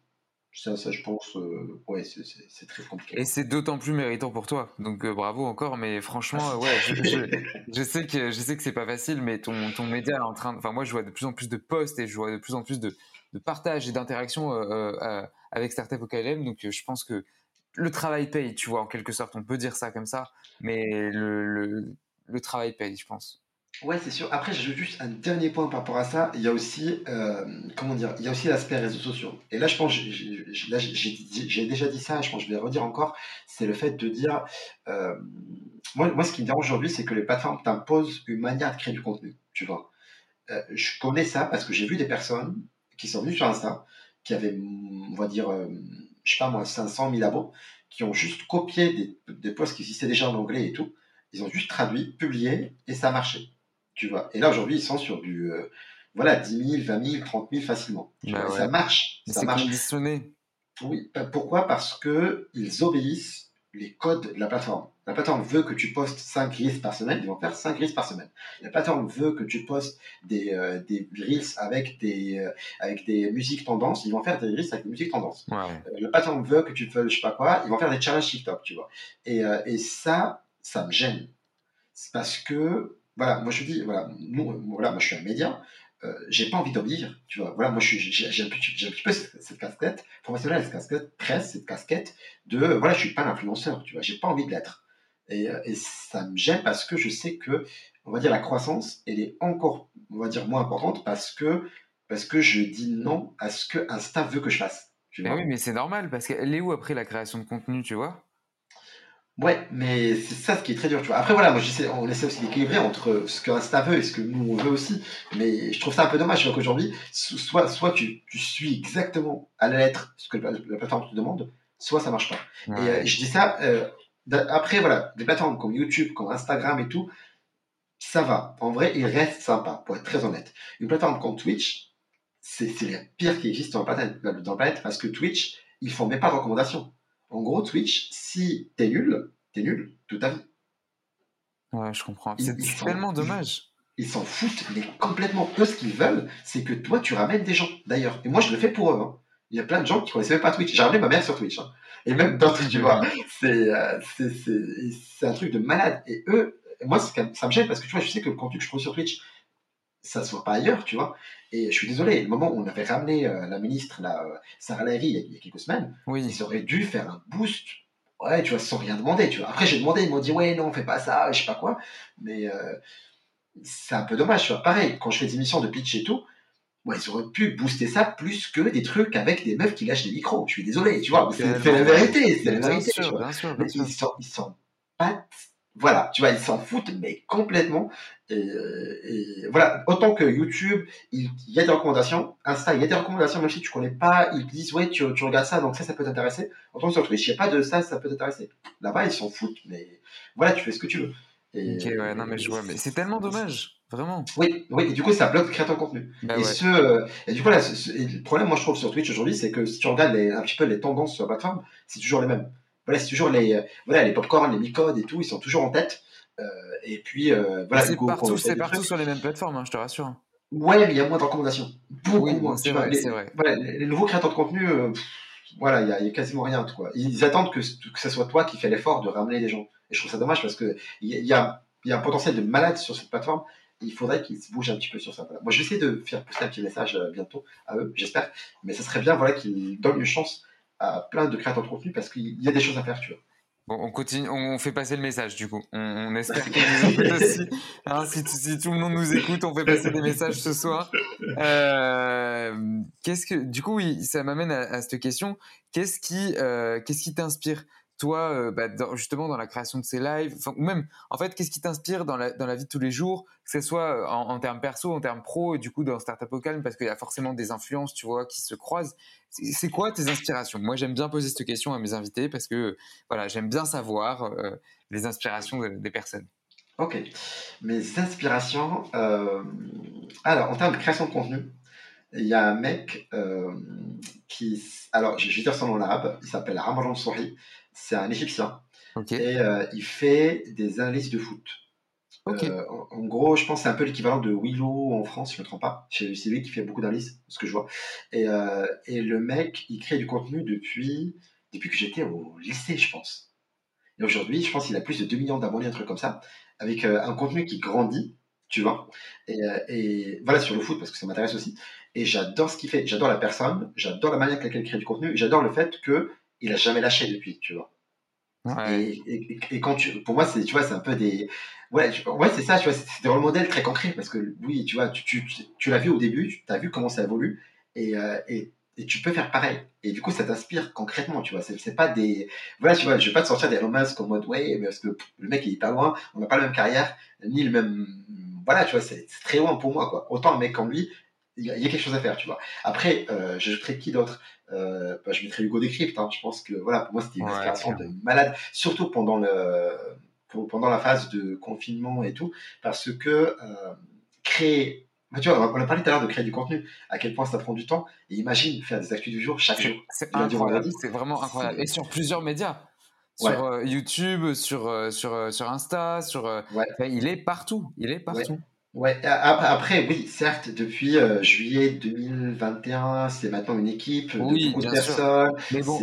ça, ça je pense, euh, ouais, c'est- très compliqué. Et c'est d'autant plus méritant pour toi. Donc euh, bravo encore, mais franchement, euh, ouais, je, sais que je sais que c'est pas facile, mais ton ton média est en train. Enfin, moi, je vois de plus en plus de posts et je vois de plus en plus de, de partage et d'interaction avec Startup au KLM. Donc je pense que le travail paye, tu vois, en quelque sorte. On peut dire ça comme ça, mais le, le travail paye, je pense. Ouais, c'est sûr. Après, j'ajoute juste un dernier point par rapport à ça. Il y a aussi, euh, comment dire, il y a aussi l'aspect réseaux sociaux. Et là, je pense, j'ai- j'ai j'ai- j'ai j'ai déjà dit ça, je pense que je vais le redire encore, c'est le fait de dire, euh, moi, moi, ce qui me dérange aujourd'hui, c'est que les plateformes t'imposent une manière de créer du contenu, tu vois. Euh, je connais ça parce que j'ai vu des personnes qui sont venues sur Insta, qui avaient, on va dire, je sais pas moi, 500 000 abos, qui ont juste copié des, posts qui existaient déjà en anglais et tout. Ils ont juste traduit, publié, et ça a marché. Tu vois. Et là, aujourd'hui, ils sont sur du, euh, voilà, 10 000, 20 000, 30 000 facilement. Bah ouais. Ça marche. Mais Ça marche. conditionné. Oui, pourquoi? Parce que ils obéissent les codes de la plateforme. La plateforme veut que tu postes 5 reels par semaine, ils vont faire 5 reels par semaine. La plateforme veut que tu postes des, euh, des reels avec des, euh, avec des musiques tendances, ils vont faire des reels avec des musiques tendances. Ouais. Euh, La plateforme veut que tu fasses je sais pas quoi, ils vont faire des challenges TikTok, tu vois. Et, et ça, ça me gêne. C'est parce que, voilà, moi je dis, voilà, nous, euh, voilà, moi je suis un média, euh, j'ai pas envie d'obéir, tu vois. Voilà, moi j'ai un petit un peu cette, cette casquette professionnelle, cette casquette presse, cette casquette de, voilà, je suis pas l'influenceur, tu vois, j'ai pas envie de l'être. Et, euh, et ça me gêne parce que je sais que, on va dire, la croissance, elle est encore, on va dire, moins importante parce que, parce que je dis non à ce que Insta veut que je fasse. Tu oui, mais c'est normal parce qu'elle est où après la création de contenu, tu vois? Ouais, mais c'est ça ce qui est très dur, tu vois. Après, voilà, moi, j'essaie, on essaie aussi d'équilibrer entre ce que Insta veut et ce que nous, on veut aussi. Mais je trouve ça un peu dommage, tu vois, qu'aujourd'hui, so- soit, soit tu, tu suis exactement à la lettre ce que la, la plateforme te demande, soit ça marche pas. Et euh, je dis ça, euh, après, voilà, des plateformes comme YouTube, comme Instagram et tout, ça va. En vrai, ils restent sympas, pour être très honnête. Une plateforme comme Twitch, c'est c'est la pire qui existe dans la planète, dans la planète parce que Twitch, ils font même pas de recommandations. En gros, Twitch, si t'es nul, t'es nul toute ta vie. Ouais, je comprends. C'est tellement dommage. Ils s'en foutent, mais complètement. Eux, ce qu'ils veulent, c'est que toi, tu ramènes des gens, d'ailleurs. Et moi, je le fais pour eux. hein. Il y a plein de gens qui connaissaient même pas Twitch. J'ai ramené ma mère sur Twitch. hein. Et même dans tu vois, c'est euh, c'est- un truc de malade. Et eux, moi, ça me gêne parce que tu vois, je sais que le contenu que je trouve sur Twitch, ça se voit pas ailleurs, tu vois. Et je suis désolé, le moment où on avait ramené euh, la ministre, la, euh, Sarah Lahiri, il y a- il y a quelques semaines, ils auraient dû faire un boost, ouais, tu vois, sans rien demander, tu vois. Après, j'ai demandé, ils m'ont dit, ouais, non, fais pas ça, je sais pas quoi. Mais euh, c'est un peu dommage, tu vois. Pareil, quand je fais des émissions de pitch et tout, ouais, ils auraient pu booster ça plus que des trucs avec des meufs qui lâchent des micros. Je suis désolé, tu vois. C'est la vérité, c'est la vérité. sûr, tu vois. bien sûr, bien Mais sûr. ils s'en battent. Voilà, tu vois, ils s'en foutent, mais complètement. Et, euh, et voilà, autant que YouTube, il, il y a des recommandations. Insta, il y a des recommandations, même si tu connais pas, ils te disent, ouais, tu, tu regardes ça, donc ça, ça peut t'intéresser. Autant que sur Twitch, il n'y a pas de ça, ça peut t'intéresser. Là-bas, ils s'en foutent, mais voilà, tu fais ce que tu veux. Et, Ok, ouais, non, mais je vois. Mais c'est tellement dommage, vraiment. oui, oui, et du coup, ça bloque le créateur de contenu. Bah et, ouais. ce, euh, et du coup, là, ce- ce- et le problème, moi, je trouve sur Twitch aujourd'hui, c'est que si tu regardes les- un petit peu les tendances sur la plateforme, c'est toujours les mêmes. Voilà, c'est toujours les, euh, voilà, les popcorn, les micodes et tout, ils sont toujours en tête. Euh, et puis, euh, voilà, c'est partout, c'est partout sur les mêmes plateformes, hein, je te rassure. Ouais, mais il y a moins de recommandations. Beaucoup Oui, moins. c'est vrai, les, c'est vrai. Voilà, les, les nouveaux créateurs de contenu, pff, voilà, il y, a- il y a quasiment rien. Quoi. Ils attendent que, ce- que ce soit toi qui fais l'effort de ramener les gens. Et je trouve ça dommage parce qu'il y, y, a, y a un potentiel de malade sur cette plateforme. Il faudrait qu'ils se bougent un petit peu sur ça. Voilà. Moi, je vais essayer de faire pousser un petit message euh, bientôt à eux, j'espère. Mais ça serait bien voilà, qu'ils donnent une chance à plein de créateurs de contenu parce qu'il y a des choses à faire, tu vois. Bon, on continue, on fait passer le message du coup. On, on espère qu'ils nous écoutent aussi. Hein, si, si tout le monde nous écoute, on fait passer des messages ce soir. Euh, qu'est-ce que, du coup, oui, ça m'amène à, à cette question. Qu'est-ce qui, euh, qu'est-ce qui t'inspire? Toi, euh, bah, justement dans la création de ces lives, ou même, en fait, qu'est-ce qui t'inspire dans la, vie de tous les jours, que ce soit euh, en, termes perso, en termes pro, et du coup dans Startup au parce qu'il y a forcément des influences, tu vois, qui se croisent. C'est quoi tes inspirations? Moi, j'aime bien poser cette question à mes invités parce que, voilà, j'aime bien savoir euh, les inspirations de- des personnes. Ok. Mes inspirations. Alors, en termes de création de contenu, il y a un mec qui. Alors, je vais dire son nom en arabe. Il s'appelle Ramadan Souri. C'est un Égyptien. Et euh, il fait des analyses de foot. Euh, en, en gros, je pense que c'est un peu l'équivalent de Willow en France, si je ne me trompe pas. C'est lui qui fait beaucoup d'analyses, ce que je vois. Et, euh, et le mec, il crée du contenu depuis, depuis que j'étais au lycée, je pense. Et aujourd'hui, je pense qu'il a plus de 2 millions d'abonnés, un truc comme ça, avec un contenu qui grandit, tu vois. Et, et voilà, sur le foot, parce que ça m'intéresse aussi. Et j'adore ce qu'il fait. J'adore la personne, j'adore la manière avec laquelle il crée du contenu, j'adore le fait qu'il a jamais lâché depuis, tu vois. Et, et- et quand tu, pour moi, c'est, tu vois, c'est un peu des, ouais, tu- ouais, c'est ça, tu vois, c'est des rôles modèles très concrets parce que oui, tu vois, tu, tu, tu- l'as vu au début, tu as vu comment ça évolue et, euh, et, et tu peux faire pareil. Et du coup, ça t'inspire concrètement, tu vois. C'est, c'est pas des, voilà, tu vois, je vais pas te sortir des romances en mode ouais, mais parce que le mec il est hyper loin, on n'a pas la même carrière, ni le même, voilà, tu vois, c'est, c'est très loin pour moi, quoi. Autant un mec comme lui, il y, a quelque chose à faire, tu vois. Après, euh, j'ajouterais qui d'autre euh, bah, Je mettrais Hugo Décrypte. Hein. Je pense que voilà, pour moi, c'était une inspiration de malade, surtout pendant le pendant la phase de confinement et tout, parce que euh, créer bah, tu vois, on a parlé tout à l'heure de créer du contenu, à quel point ça prend du temps. Et imagine faire des actus du jour chaque jour. C'est incroyable, c'est vraiment incroyable. Et sur plusieurs médias. Sur euh, YouTube, sur, sur, sur Insta, sur, il est partout. Il est partout. Ouais, après, oui, certes, depuis euh, juillet 2021, c'est maintenant une équipe de beaucoup de personnes. Mais bon,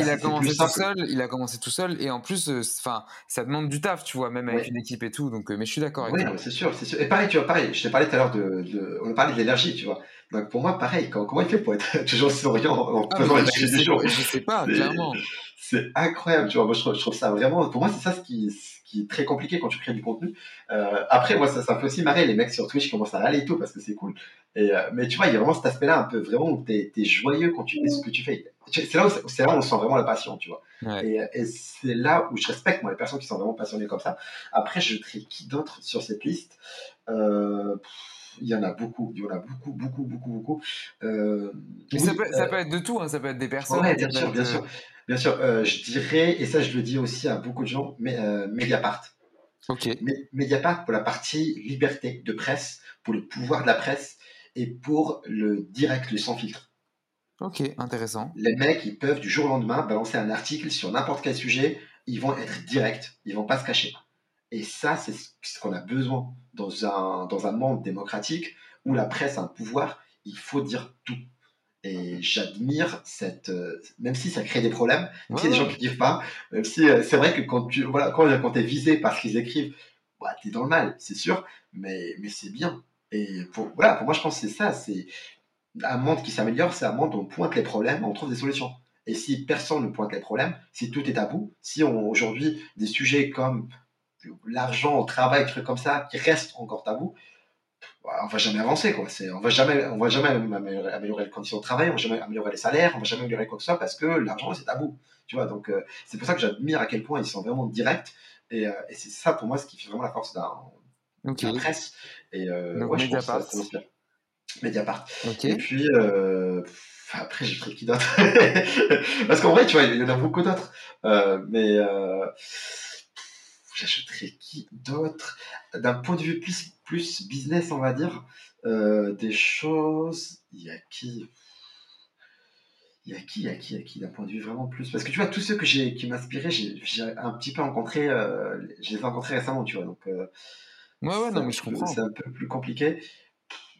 il a commencé tout seul, il a commencé tout seul, et en plus, euh, enfin, ça demande du taf, tu vois, même avec une équipe et tout. Donc, euh, mais je suis d'accord avec oui, c'est sûr, c'est sûr. Et pareil, tu vois, pareil, je t'ai parlé tout à l'heure de, de, on a parlé de l'énergie, tu vois. Donc pour moi, pareil, comment, il fait pour être toujours souriant en ah, faisant les je, sais, je sais pas, clairement. C'est incroyable, tu vois. Moi, je trouve, je trouve ça vraiment. Pour moi, c'est ça ce qui très compliqué quand tu crées du contenu. Euh, après, moi, ça, ça me fait aussi marrer les mecs sur Twitch qui commencent à râler et tout parce que c'est cool. Et, euh, mais tu vois, il y a vraiment cet aspect-là un peu vraiment où tu es, joyeux quand tu fais ce que tu fais. C'est là, où, là où on sent vraiment la passion, tu vois. Et, c'est là où je respecte, moi, les personnes qui sont vraiment passionnées comme ça. Après, je trie qui d'autre sur cette liste euh, il y en a beaucoup, il y en a beaucoup, beaucoup, beaucoup, beaucoup. Mais ça, peut, ça, peut, être de tout, hein, ça peut être des personnes. bien sûr, bien sûr. Bien sûr, euh, je dirais, et ça je le dis aussi à beaucoup de gens, mais euh, Mediapart. Ok. Mediapart pour la partie liberté de presse, pour le pouvoir de la presse et pour le direct, le sans filtre. Ok, intéressant. Les mecs, ils peuvent du jour au lendemain balancer un article sur n'importe quel sujet, ils vont être directs, ils vont pas se cacher. Et ça, c'est ce qu'on a besoin dans un, dans un monde démocratique où la presse a un pouvoir, il faut dire tout. Et j'admire cette. Euh, même si ça crée des problèmes, même s'il y a des gens qui ne kiffent pas, même si euh, c'est vrai que quand tu voilà, quand, quand tu es visé par ce qu'ils écrivent, bah, tu es dans le mal, c'est sûr, mais, mais c'est bien. Et pour, voilà, pour moi, je pense que c'est ça. C'est un monde qui s'améliore, c'est un monde où on pointe les problèmes, on trouve des solutions. Et si personne ne pointe les problèmes, si tout est à bout, si aujourd'hui des sujets comme l'argent, le travail, trucs comme ça, qui restent encore tabous, on va jamais avancer quoi. C'est on va jamais on va jamais améliorer, les conditions de travail on va jamais améliorer les salaires on va jamais améliorer quoi que ce soit parce que l'argent c'est tabou. Tu vois donc euh, c'est pour ça que j'admire à quel point ils sont vraiment directs et, euh, et c'est ça pour moi ce qui fait vraiment la force d'un okay. presse et euh, donc, ouais, Mediapart. Je pense ça, Mediapart. Et puis après j'ai pris qui d'autre? Parce qu'en vrai tu vois il y en a beaucoup d'autres. Mais j'achèterais qui d'autre D'un point de vue plus, plus business, on va dire, euh, des choses. Il y a qui il y a qui, il y a qui, il y a qui, d'un point de vue vraiment plus? Parce que tu vois, tous ceux que j'ai, qui m'inspiraient, j'ai, un petit peu rencontré, euh, je les ai rencontrés récemment, tu vois. Donc, euh, ouais, ouais, non, mais je comprends. C'est un peu plus compliqué.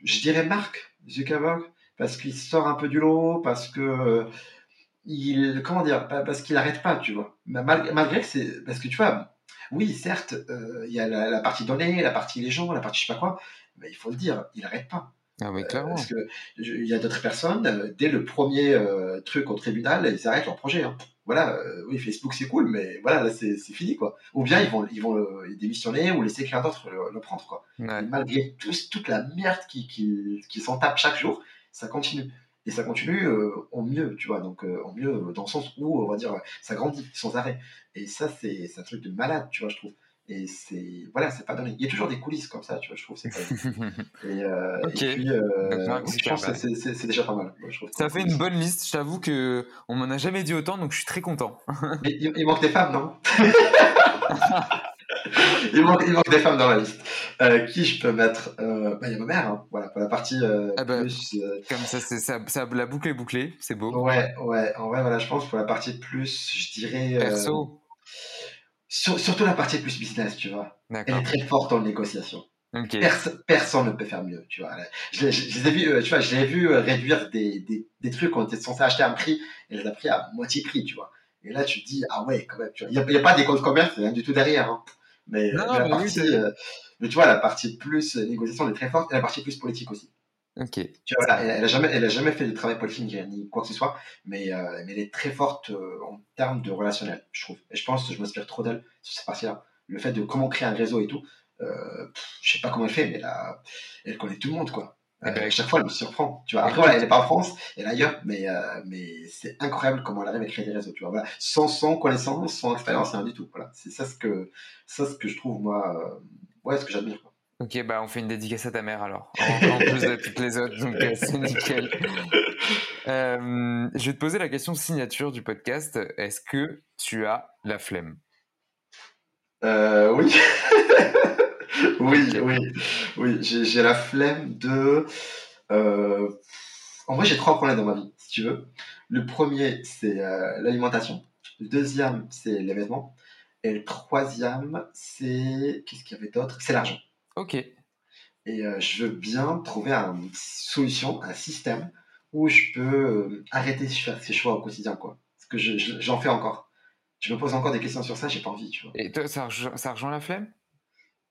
Je dirais Mark Zuckerberg, parce qu'il sort un peu du lot, parce que. il, comment dire Parce qu'il n'arrête pas, tu vois. Malgré, malgré que c'est. Parce que tu vois, oui, certes, euh, il y a la, partie donnée, la partie les gens, la partie je sais pas quoi, mais il faut le dire, il n'arrête pas. Ah oui, clairement. parce qu'il y a d'autres personnes, euh, dès le premier euh, truc au tribunal, ils arrêtent leur projet. Hein. Voilà, oui, Facebook c'est cool, mais voilà, là c'est fini quoi. Ou bien ils vont, ils vont démissionner ou laisser quelqu'un d'autre le, prendre quoi. malgré toute la merde qui, qui, qui s'en tape chaque jour, ça continue et ça continue en mieux, tu vois, donc en mieux dans le sens où, on va dire, ça grandit sans arrêt. Et ça, c'est un truc de malade, tu vois, je trouve. Et c'est voilà, c'est pas donné. Il y a toujours des coulisses comme ça, tu vois, je trouve. c'est et, euh, et puis, euh, je pense que c'est déjà pas mal. Je ça fait une bonne liste. Je t'avoue que on m'en a jamais dit autant, donc je suis très content. Mais il, manque des femmes, non? il, manque, il, manque, des femmes dans la liste. Euh, qui je peux mettre euh, bah, Il y a ma mère, hein. voilà, pour la partie euh, ah bah, plus. Comme ça, c'est ça, ça, la boucle est bouclée, c'est beau. Ouais, ouais, en vrai, voilà, je pense pour la partie plus, je dirais. Perso surtout la partie plus business, tu vois. Elle est très forte en négociation. personne ne peut faire mieux, tu vois. Je, les ai vu, euh, tu vois, je l'ai vu réduire des, des, des trucs qu'on était censé acheter à un prix et elle a pris à moitié prix, tu vois. Et là, tu te dis, ah ouais, quand même, tu vois. Il n'y a, pas des comptes commerce, rien du tout derrière. Hein. Mais, la partie, euh, mais tu vois, la partie plus négociation, elle est très forte et la partie plus politique aussi. Ok. Tu vois, elle, n'a jamais, elle a jamais fait de travail politique ni quoi que ce soit, mais, euh, mais elle est très forte euh, en termes de relationnel, je trouve. Et je pense que je m'inspire trop d'elle sur cette partie-là. Le fait de comment créer un réseau et tout, euh, je sais pas comment elle fait, mais elle, elle connaît tout le monde, quoi. Eh ben, chaque fois, elle me surprend. Tu vois. Après, elle n'est pas en France, elle est ailleurs, mais, euh, mais c'est incroyable comment elle arrive à créer des réseaux. Tu vois. Voilà. Sans, sans connaissance, sans expérience, rien du tout. Voilà. C'est ça ce que, ça ce que je trouve, moi, ouais, ce que j'admire. Ok, bah on fait une dédicace à ta mère alors, en, en plus de toutes les autres, donc euh, c'est nickel. Euh, je vais te poser la question signature du podcast. Est-ce que tu as la flemme? Euh, oui. oui, oui, oui. J'ai j'ai la flemme de. euh, En vrai, j'ai trois problèmes dans ma vie, si tu veux. Le premier, c'est euh, l'alimentation. Le deuxième, c'est les vêtements. Et le troisième, c'est. Qu'est-ce qu'il y avait d'autre? C'est l'argent. Ok. Et euh, je veux bien trouver une solution, un système où je peux arrêter de faire ces choix au quotidien, quoi. Parce que je- je- j'en fais encore. Je me pose encore des questions sur ça, j'ai pas envie, tu vois. Et toi, ça, rejoint- ça rejoint la flemme?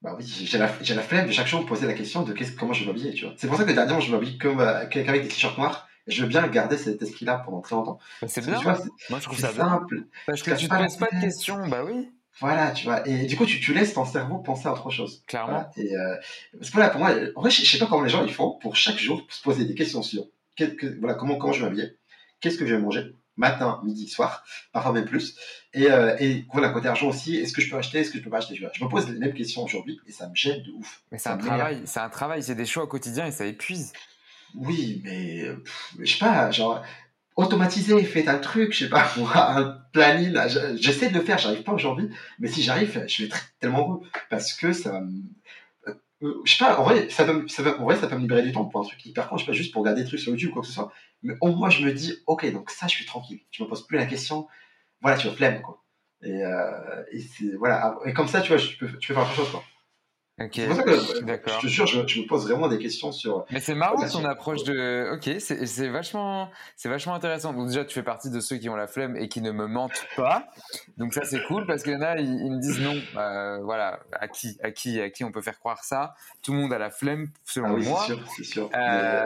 Bah oui, j'ai la, j'ai la flemme de chaque jour me poser la question de qu'est-ce- comment je vais m'habiller, tu vois. C'est pour ça que dernièrement, je m'habille comme, euh, qu'avec des t-shirts noirs. Et je veux bien garder cet esprit-là pendant très longtemps. Bah, C'est que, bien. tu vois, c'est- Moi, je trouve c'est ça bien. simple. Parce que tu te pas la poses pas de questions. Bah oui, Voilà, tu vois. Et du coup, tu, tu laisses ton cerveau penser à autre chose. clairement. Voilà. Et euh, parce que voilà, pour moi, en vrai, je, sais pas comment les gens ils font pour chaque jour se poser des questions sur que- voilà, comment, comment je vais m'habiller, qu'est-ce que je vais manger, matin, midi, soir, parfois même plus. Et, euh, et voilà, côté argent aussi, est-ce que je peux acheter, est-ce que je peux pas acheter. Je me pose les mêmes questions aujourd'hui et ça me gêne de ouf. Mais c'est un travail, c'est un travail, c'est des choix au quotidien et ça épuise. Oui, mais pff, je sais pas, genre automatiser, faites un truc, je sais pas, un planning, j'essaie de le faire, j'arrive pas aujourd'hui, mais si j'arrive, je vais être tellement heureux parce que ça va me. euh, je sais pas, en vrai, ça peut, me- ça peut- en vrai, ça peut me libérer du temps pour un truc hyper con, je sais pas, juste pour regarder des trucs sur YouTube ou quoi que ce soit. Mais au moins, je me dis, ok, donc ça, je suis tranquille. Je me pose plus la question, voilà, tu vois, flemme, quoi. Et, euh, et voilà, et comme ça, tu vois, tu peux, tu peux faire autre chose, quoi. Ok, C'est pour ça que, je suis d'accord. je te jure, je, je me pose vraiment des questions sur. Mais c'est marrant ton approche de. Ok, c'est c'est vachement, c'est vachement intéressant. Donc déjà, tu fais partie de ceux qui ont la flemme et qui ne me mentent pas. Donc ça, c'est cool parce qu'il y en a, ils, ils me disent non. Euh, voilà, à qui, à qui, à qui on peut faire croire ça Tout le monde a la flemme, selon Ah oui, moi. c'est sûr, c'est sûr. Euh, Mais,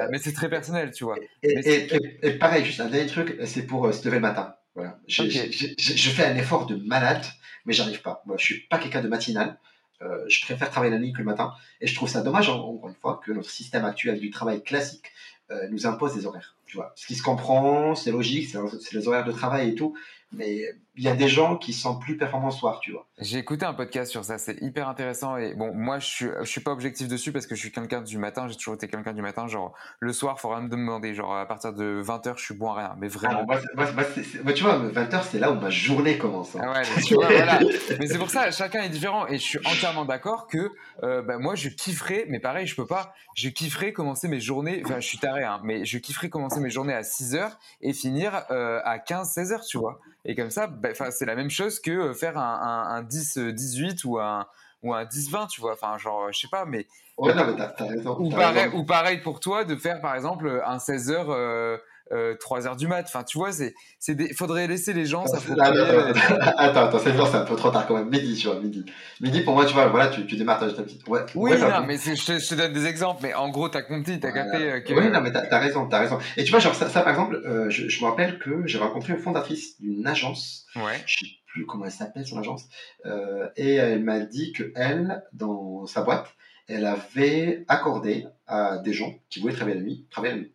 euh, mais c'est très personnel, tu vois. Et, et, et- et pareil, juste un dernier truc, c'est pour se lever le matin. Voilà. J'ai- je fais un effort de malade, mais j'arrive pas. Moi, je suis pas quelqu'un de matinal. Euh, je préfère travailler la nuit que le matin. Et je trouve ça dommage, en- encore une fois, que notre système actuel du travail classique euh, nous impose des horaires. Tu vois. Ce qui se comprend, c'est logique, c'est les horaires de travail et tout. Mais il y a des gens qui sont plus performants le soir, tu vois. J'ai écouté un podcast sur ça, c'est hyper intéressant. Et bon, moi, je suis, je suis pas objectif dessus parce que je suis quelqu'un du matin, j'ai toujours été quelqu'un du matin. Genre, le soir, faut rien me demander. Genre, à partir de 20h, je suis bon à rien. Mais vraiment. Ah, moi, moi, tu vois, 20h, c'est là où ma journée commence. hein. Ah ouais, mais tu vois, voilà. Mais c'est pour ça, chacun est différent. Et je suis entièrement d'accord que euh, bah, moi, je kifferais, mais pareil, je peux pas, je kifferais commencer mes journées, enfin, je suis taré, hein, mais je kifferais commencer mes journées à 6 heures et finir euh, à 15, 16 heures, tu vois. Et comme ça, bah, c'est la même chose que euh, faire un, un, un 10, euh, 18 ou un, ou un 10, 20, tu vois. Enfin, genre, je sais pas, mais. Ouais, non, mais t'as t'as raison. Ou t'as pareil, raison. ou pareil pour toi de faire par exemple un 16 heures, euh, euh, 3 heures du mat. Enfin, tu vois, c'est, c'est des... faudrait laisser les gens Ah, s'approprier. non, euh, attends, attends, c'est c'est un peu trop tard quand même. Midi, tu vois, midi. Midi, pour moi, tu vois, voilà, tu, tu démarres ta petite. Ouais, Oui, ouais, ça- non, mais je te, je te donne des exemples, mais en gros, t'as compris, t'as capté euh, que. Oui, non, mais t'as as raison, t'as raison. Et tu vois, genre, ça, ça, par exemple, euh, je, je me rappelle que j'ai rencontré une fondatrice d'une agence. Ouais. Je sais plus comment elle s'appelle, son agence. Euh, et elle m'a dit que elle, dans sa boîte, elle avait accordé à des gens qui voulaient travailler la nuit, travailler la nuit.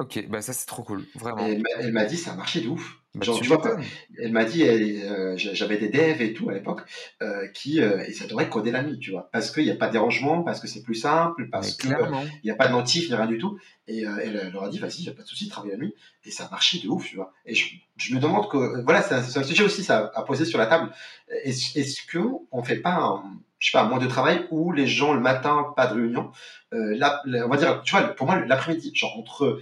Ok, bah ça c'est trop cool, vraiment. Et elle m'a- dit, ça a marché de ouf. Bah, Genre, tu vois, m'étonnes. elle m'a dit, euh, j'a- j'avais des devs et tout à l'époque, euh, qui, euh, et ça devrait coder la nuit, tu vois. Parce qu'il n'y a pas de dérangement, parce que c'est plus simple, parce qu'il n'y a pas de notif, ni rien du tout. Et euh, elle, leur a dit, vas-y, il n'y a pas de souci, travaille la nuit. Et ça a marché de ouf, tu vois. Et je, je me demande que, euh, voilà, c'est un, sujet aussi ça, à poser sur la table. Est-ce est-ce qu'on fait pas un, je sais pas, un mois de travail où les gens, le matin, pas de réunion, euh, là, on va dire, tu vois, pour moi, l'après-midi, genre entre,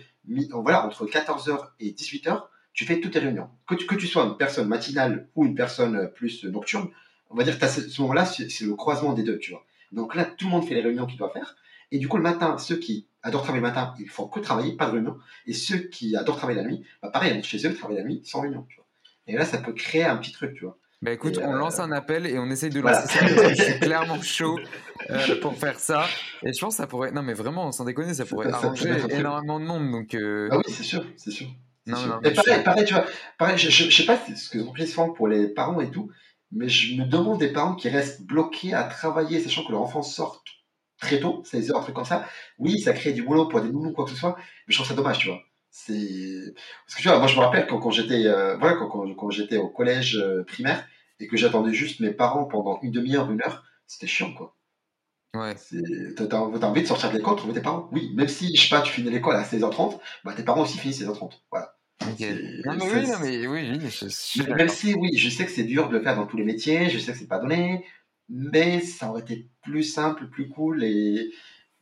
voilà, entre 14h et 18h, tu fais toutes tes réunions. Que tu, que tu sois une personne matinale ou une personne euh, plus nocturne, on va dire que ce, moment-là, c'est le croisement des deux, tu vois. Donc là, tout le monde fait les réunions qu'il doit faire. Et du coup, le matin, ceux qui adorent travailler le matin, ils font que travailler, pas de réunion. Et ceux qui adorent travailler la nuit, bah pareil, ils chez eux, travaillent la nuit sans réunion, tu vois. Et là, ça peut créer un petit truc, tu vois. Bah écoute, Et, on euh, lance un appel et on essaye de voilà. lancer ça parce que je suis clairement chaud euh, pour faire ça. Et je pense que ça pourrait, non mais vraiment, sans déconner, ça pourrait arranger énormément de monde. Donc, euh, Ah oui, c'est sûr, c'est sûr. c'est Non, sûr. non, et pareil, tu vois, pareil, je, je, je sais pas ce que les entreprises font pour les parents et tout, mais je me demande des parents qui restent bloqués à travailler, sachant que leur enfant sort très tôt, 16 heures, un truc comme ça. Oui, ça crée du boulot pour des nounous, quoi que ce soit, mais je trouve ça dommage, tu vois. C'est parce que tu vois, moi je me rappelle quand, quand j'étais, euh, voilà, quand, quand, quand j'étais au collège euh, primaire et que j'attendais juste mes parents pendant une demi-heure, une heure, c'était chiant, quoi. Ouais. T'as as envie de sortir de l'école, trouver tes parents? Oui, même si, je sais pas, tu finis l'école à 16h30, bah, tes parents aussi finissent à 16h30. Voilà. Non, mais oui, non, mais oui, oui je, Même si, oui, je sais que c'est dur de le faire dans tous les métiers, je sais que c'est pas donné, mais ça aurait été plus simple, plus cool et,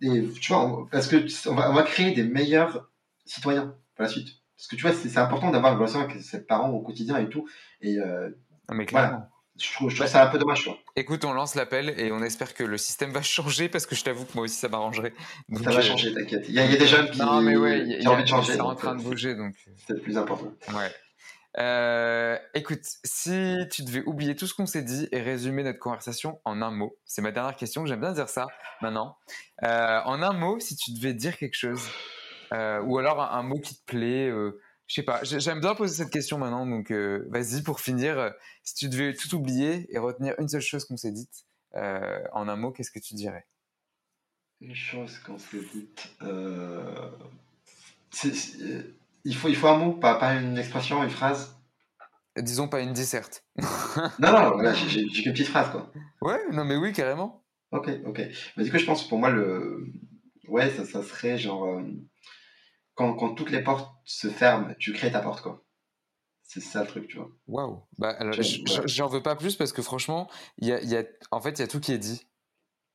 et tu vois, parce que on va, on va, créer des meilleurs citoyens pour la suite. Parce que tu vois, c'est important d'avoir une relation avec ses parents au quotidien et tout. Et euh, mais clairement. Je trouve, je trouve ça un peu dommage. Quoi. Écoute, on lance l'appel et on espère que le système va changer parce que je t'avoue que moi aussi ça m'arrangerait. Ça va euh, changer, t'inquiète. Il y, a des jeunes qui, non, mais ouais, ont envie de changer. C'est en train de bouger donc. Euh, c'est le plus important. Ouais. Euh, écoute, si tu devais oublier tout ce qu'on s'est dit et résumer notre conversation en un mot, c'est ma dernière question, j'aime bien dire ça maintenant. Euh, en un mot, si tu devais dire quelque chose, euh, ou alors un, mot qui te plaît, euh, je sais pas, j'aime bien poser cette question maintenant, donc euh, vas-y pour finir, si tu devais tout oublier et retenir une seule chose qu'on s'est dite, en un mot, qu'est-ce que tu dirais? Une chose qu'on s'est dite, il, faut, il faut un mot, pas, pas une expression, une phrase? Disons pas une disserte. non, non, j'ai qu'une petite phrase, quoi. Ouais, non mais oui, carrément. Ok, ok. Mais du coup, je pense pour moi, le... ouais, ça, ça serait genre quand, quand, toutes les portes se ferment, tu crées ta porte, quoi. C'est ça le truc, tu vois. Waouh. Bah, j'en veux pas plus parce que franchement, y a, y a, en fait, il y a tout qui est dit.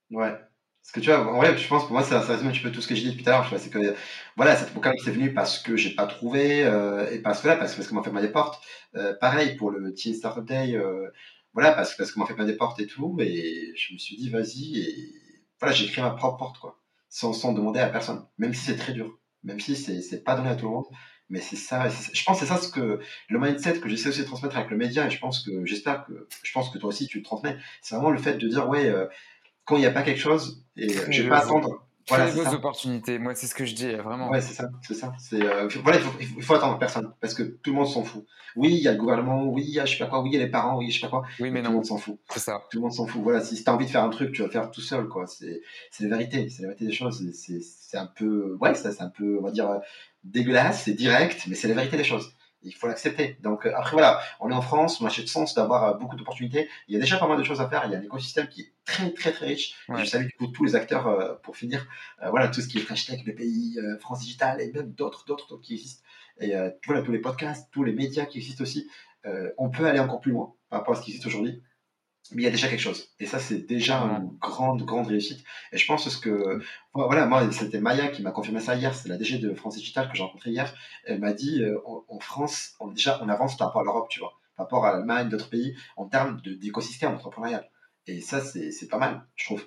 Ouais. Parce que tu vois, en vrai, je pense pour moi, ça, ça résume un petit peu tout ce que j'ai dit depuis tout à l'heure. C'est que, voilà, cette apocalypse est venue parce que j'ai pas trouvé, euh, et parce que là, parce, parce qu'on m'a fait mal des portes. Euh, pareil pour le Teen Startup Day, euh, voilà, parce, parce qu'on m'a fait mal des portes et tout, et je me suis dit, vas-y, et voilà, j'ai créé ma propre porte, quoi. Sans, sans demander à personne. Même si c'est très dur même si c'est pas donné à tout le monde. Mais c'est ça, je pense que c'est ça ce que le mindset que j'essaie aussi de transmettre avec le média, et je pense que j'espère que je pense que toi aussi tu le transmets. C'est vraiment le fait de dire ouais, euh, quand il n'y a pas quelque chose, et euh, je vais pas attendre voilà, vos opportunités. Moi, c'est ce que je dis, vraiment. Ouais, c'est ça, c'est ça. C'est, euh, voilà, il faut, il faut, attendre personne, parce que tout le monde s'en fout. Oui, il y a le gouvernement, oui, il y a je sais pas quoi, oui, il y a les parents, oui, je sais pas quoi. Oui, mais tout le monde s'en fout. C'est ça. Tout le monde s'en fout. Voilà, si tu as envie de faire un truc, tu vas le faire tout seul, quoi. C'est, c'est la vérité, c'est la vérité des choses. C'est, c'est un peu, ouais, ça, c'est un peu, on va dire, dégueulasse, c'est direct, mais c'est la vérité des choses il faut l'accepter. Donc euh, après voilà, on est en France, moi j'ai de sens d'avoir euh, beaucoup d'opportunités. Il y a déjà pas mal de choses à faire. Il y a un écosystème qui est très très très riche. je salue du coup tous les acteurs euh, pour finir. voilà tout ce qui est French Tech, BPI, France Digital et même d'autres d'autres qui existent. Et voilà tous les podcasts, tous les médias qui existent aussi. on peut aller encore plus loin par rapport à ce qui existe aujourd'hui mais il y a déjà quelque chose. Et ça, c'est déjà une grande, grande réussite. Et je pense que, voilà, moi, c'était Maya qui m'a confirmé ça hier, c'est la DG de France Digital que j'ai rencontré hier. Elle m'a dit, euh, en, France, on, déjà, on avance par rapport à l'Europe, tu vois, par rapport à l'Allemagne, d'autres pays, en termes d'écosystème entrepreneurial. Et ça, c'est pas mal, je trouve.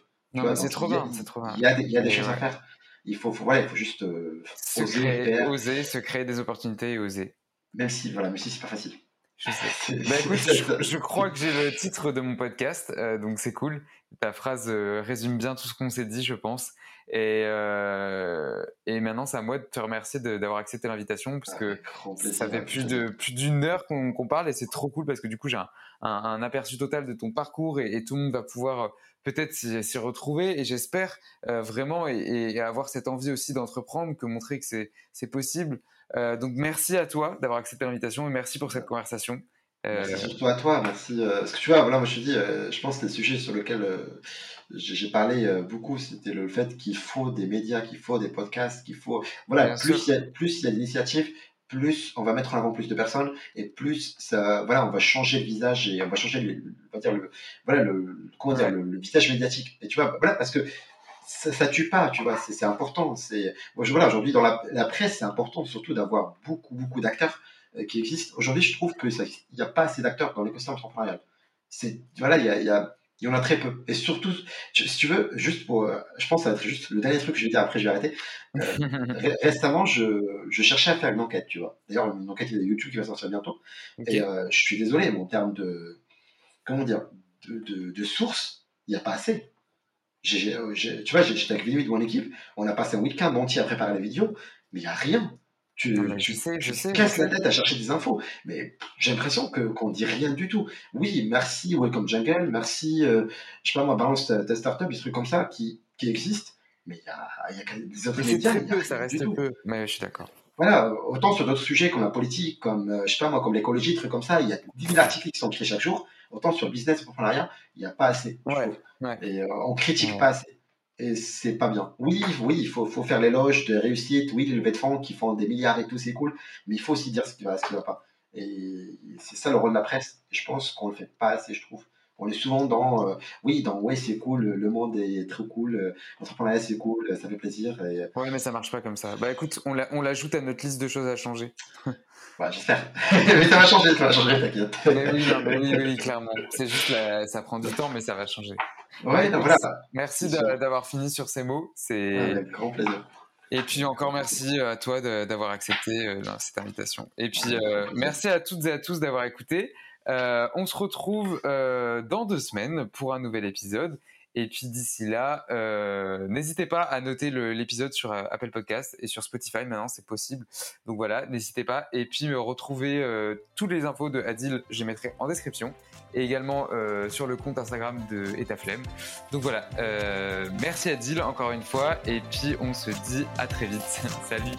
c'est trop bien, c'est trop bien. Il y a des, il y a des choses à faire. Il faut, voilà, il faut juste euh, oser, créer, oser, se créer des opportunités et oser. Même si, voilà, même si c'est pas facile. Je, bah, écoute, je, crois que j'ai le titre de mon podcast, euh, donc c'est cool. Ta phrase euh, résume bien tout ce qu'on s'est dit, je pense. Et, euh, et maintenant, c'est à moi de te remercier d'avoir accepté l'invitation, parce que ça fait plus de plus d'une heure qu'on parle et c'est trop cool parce que du coup, j'ai un, un, aperçu total de ton parcours et, et tout le monde va pouvoir peut-être s'y retrouver. Et j'espère vraiment et, et, avoir cette envie aussi d'entreprendre, que montrer que c'est possible. Euh, donc merci à toi d'avoir accepté l'invitation et merci pour cette conversation. Euh, merci surtout à toi, merci. Euh, parce que tu vois, voilà, moi je te dis, je pense que le sujet sur lequel j'ai parlé beaucoup, c'était le fait qu'il faut des médias, qu'il faut des podcasts, qu'il faut. Voilà, plus il, y a, plus il y a d'initiatives, plus on va mettre en avant plus de personnes et plus ça, voilà, on va changer le visage et on va changer le, on va dire le, voilà, le, comment dire, le, le, visage médiatique. Et tu vois, voilà, parce que ça, ça tue pas, tu vois, c'est important. C'est voilà, aujourd'hui dans la, la presse, c'est important surtout d'avoir beaucoup beaucoup d'acteurs euh, qui existent. Aujourd'hui, je trouve que il n'y a pas assez d'acteurs dans l'écosystème entrepreneurial. C'est voilà, il y a, y, a, y en a très peu. Et surtout, si tu veux, juste pour, euh, je pense que ça va être juste le dernier truc que je vais dire après, je vais arrêter. Euh, récemment, je, je, cherchais à faire une enquête, tu vois. D'ailleurs, une enquête il y a YouTube qui va sortir bientôt. Et je suis désolé, mais en termes de, comment dire, de, de, de sources, il n'y a pas assez. Euh, tu vois, j'étais avec Limite de mon équipe, on a passé un week-end entier à préparer la vidéo, mais il n'y a rien. Tu, sais, je sais, casses la tête à chercher des infos, mais j'ai l'impression que qu'on dit rien du tout. Oui, merci Welcome Jungle, merci, euh, je sais pas moi, balance ta, startup, des trucs comme ça qui, qui existent, mais il y a, y a des autres médias. Très peu, ça reste peu, mais je suis d'accord. Voilà, autant sur d'autres sujets comme la politique, comme, euh, je sais pas moi, comme l'écologie, trucs comme ça, il y a 10 000 articles qui sont écrits chaque jour. Autant sur le business et l'entrepreneuriat, il n'y a pas assez. Ouais, Et euh, on critique pas assez. Et c'est pas bien. Oui, oui, il faut, faut faire l'éloge de réussite. Oui, les levées de fonds qui font des milliards et tout, c'est cool. Mais il faut aussi dire ce qui va, ce qui va pas. Et c'est ça le rôle de la presse. Et je pense qu'on le fait pas assez, je trouve. On est souvent dans, euh, oui, dans, ouais, c'est cool, le monde est très cool, euh, l'entrepreneuriat c'est cool, ça fait plaisir. Et... Ouais, mais ça marche pas comme ça. Bah écoute, on l'ajoute à notre liste de choses à changer. ouais, j'espère. mais ça va changer, ça va changer, t'inquiète. oui, oui, oui, clairement. C'est juste, ça prend du temps, mais ça va changer. Ouais, donc voilà. Merci d'avoir fini sur ces mots. C'est avec grand plaisir. Et puis encore merci à toi d'avoir accepté euh, cette invitation. Et puis euh, merci à toutes et à tous d'avoir écouté. Euh, on se retrouve dans deux semaines pour un nouvel épisode. Et puis d'ici là, euh, n'hésitez pas à noter l'épisode sur euh, Apple Podcast et sur Spotify. Maintenant, c'est possible. Donc voilà, n'hésitez pas. Et puis me retrouver euh, tous les infos de Adil, je les mettrai en description. Et également sur le compte Instagram de Etaflem. Donc voilà, merci Adil encore une fois. Et puis on se dit à très vite. Salut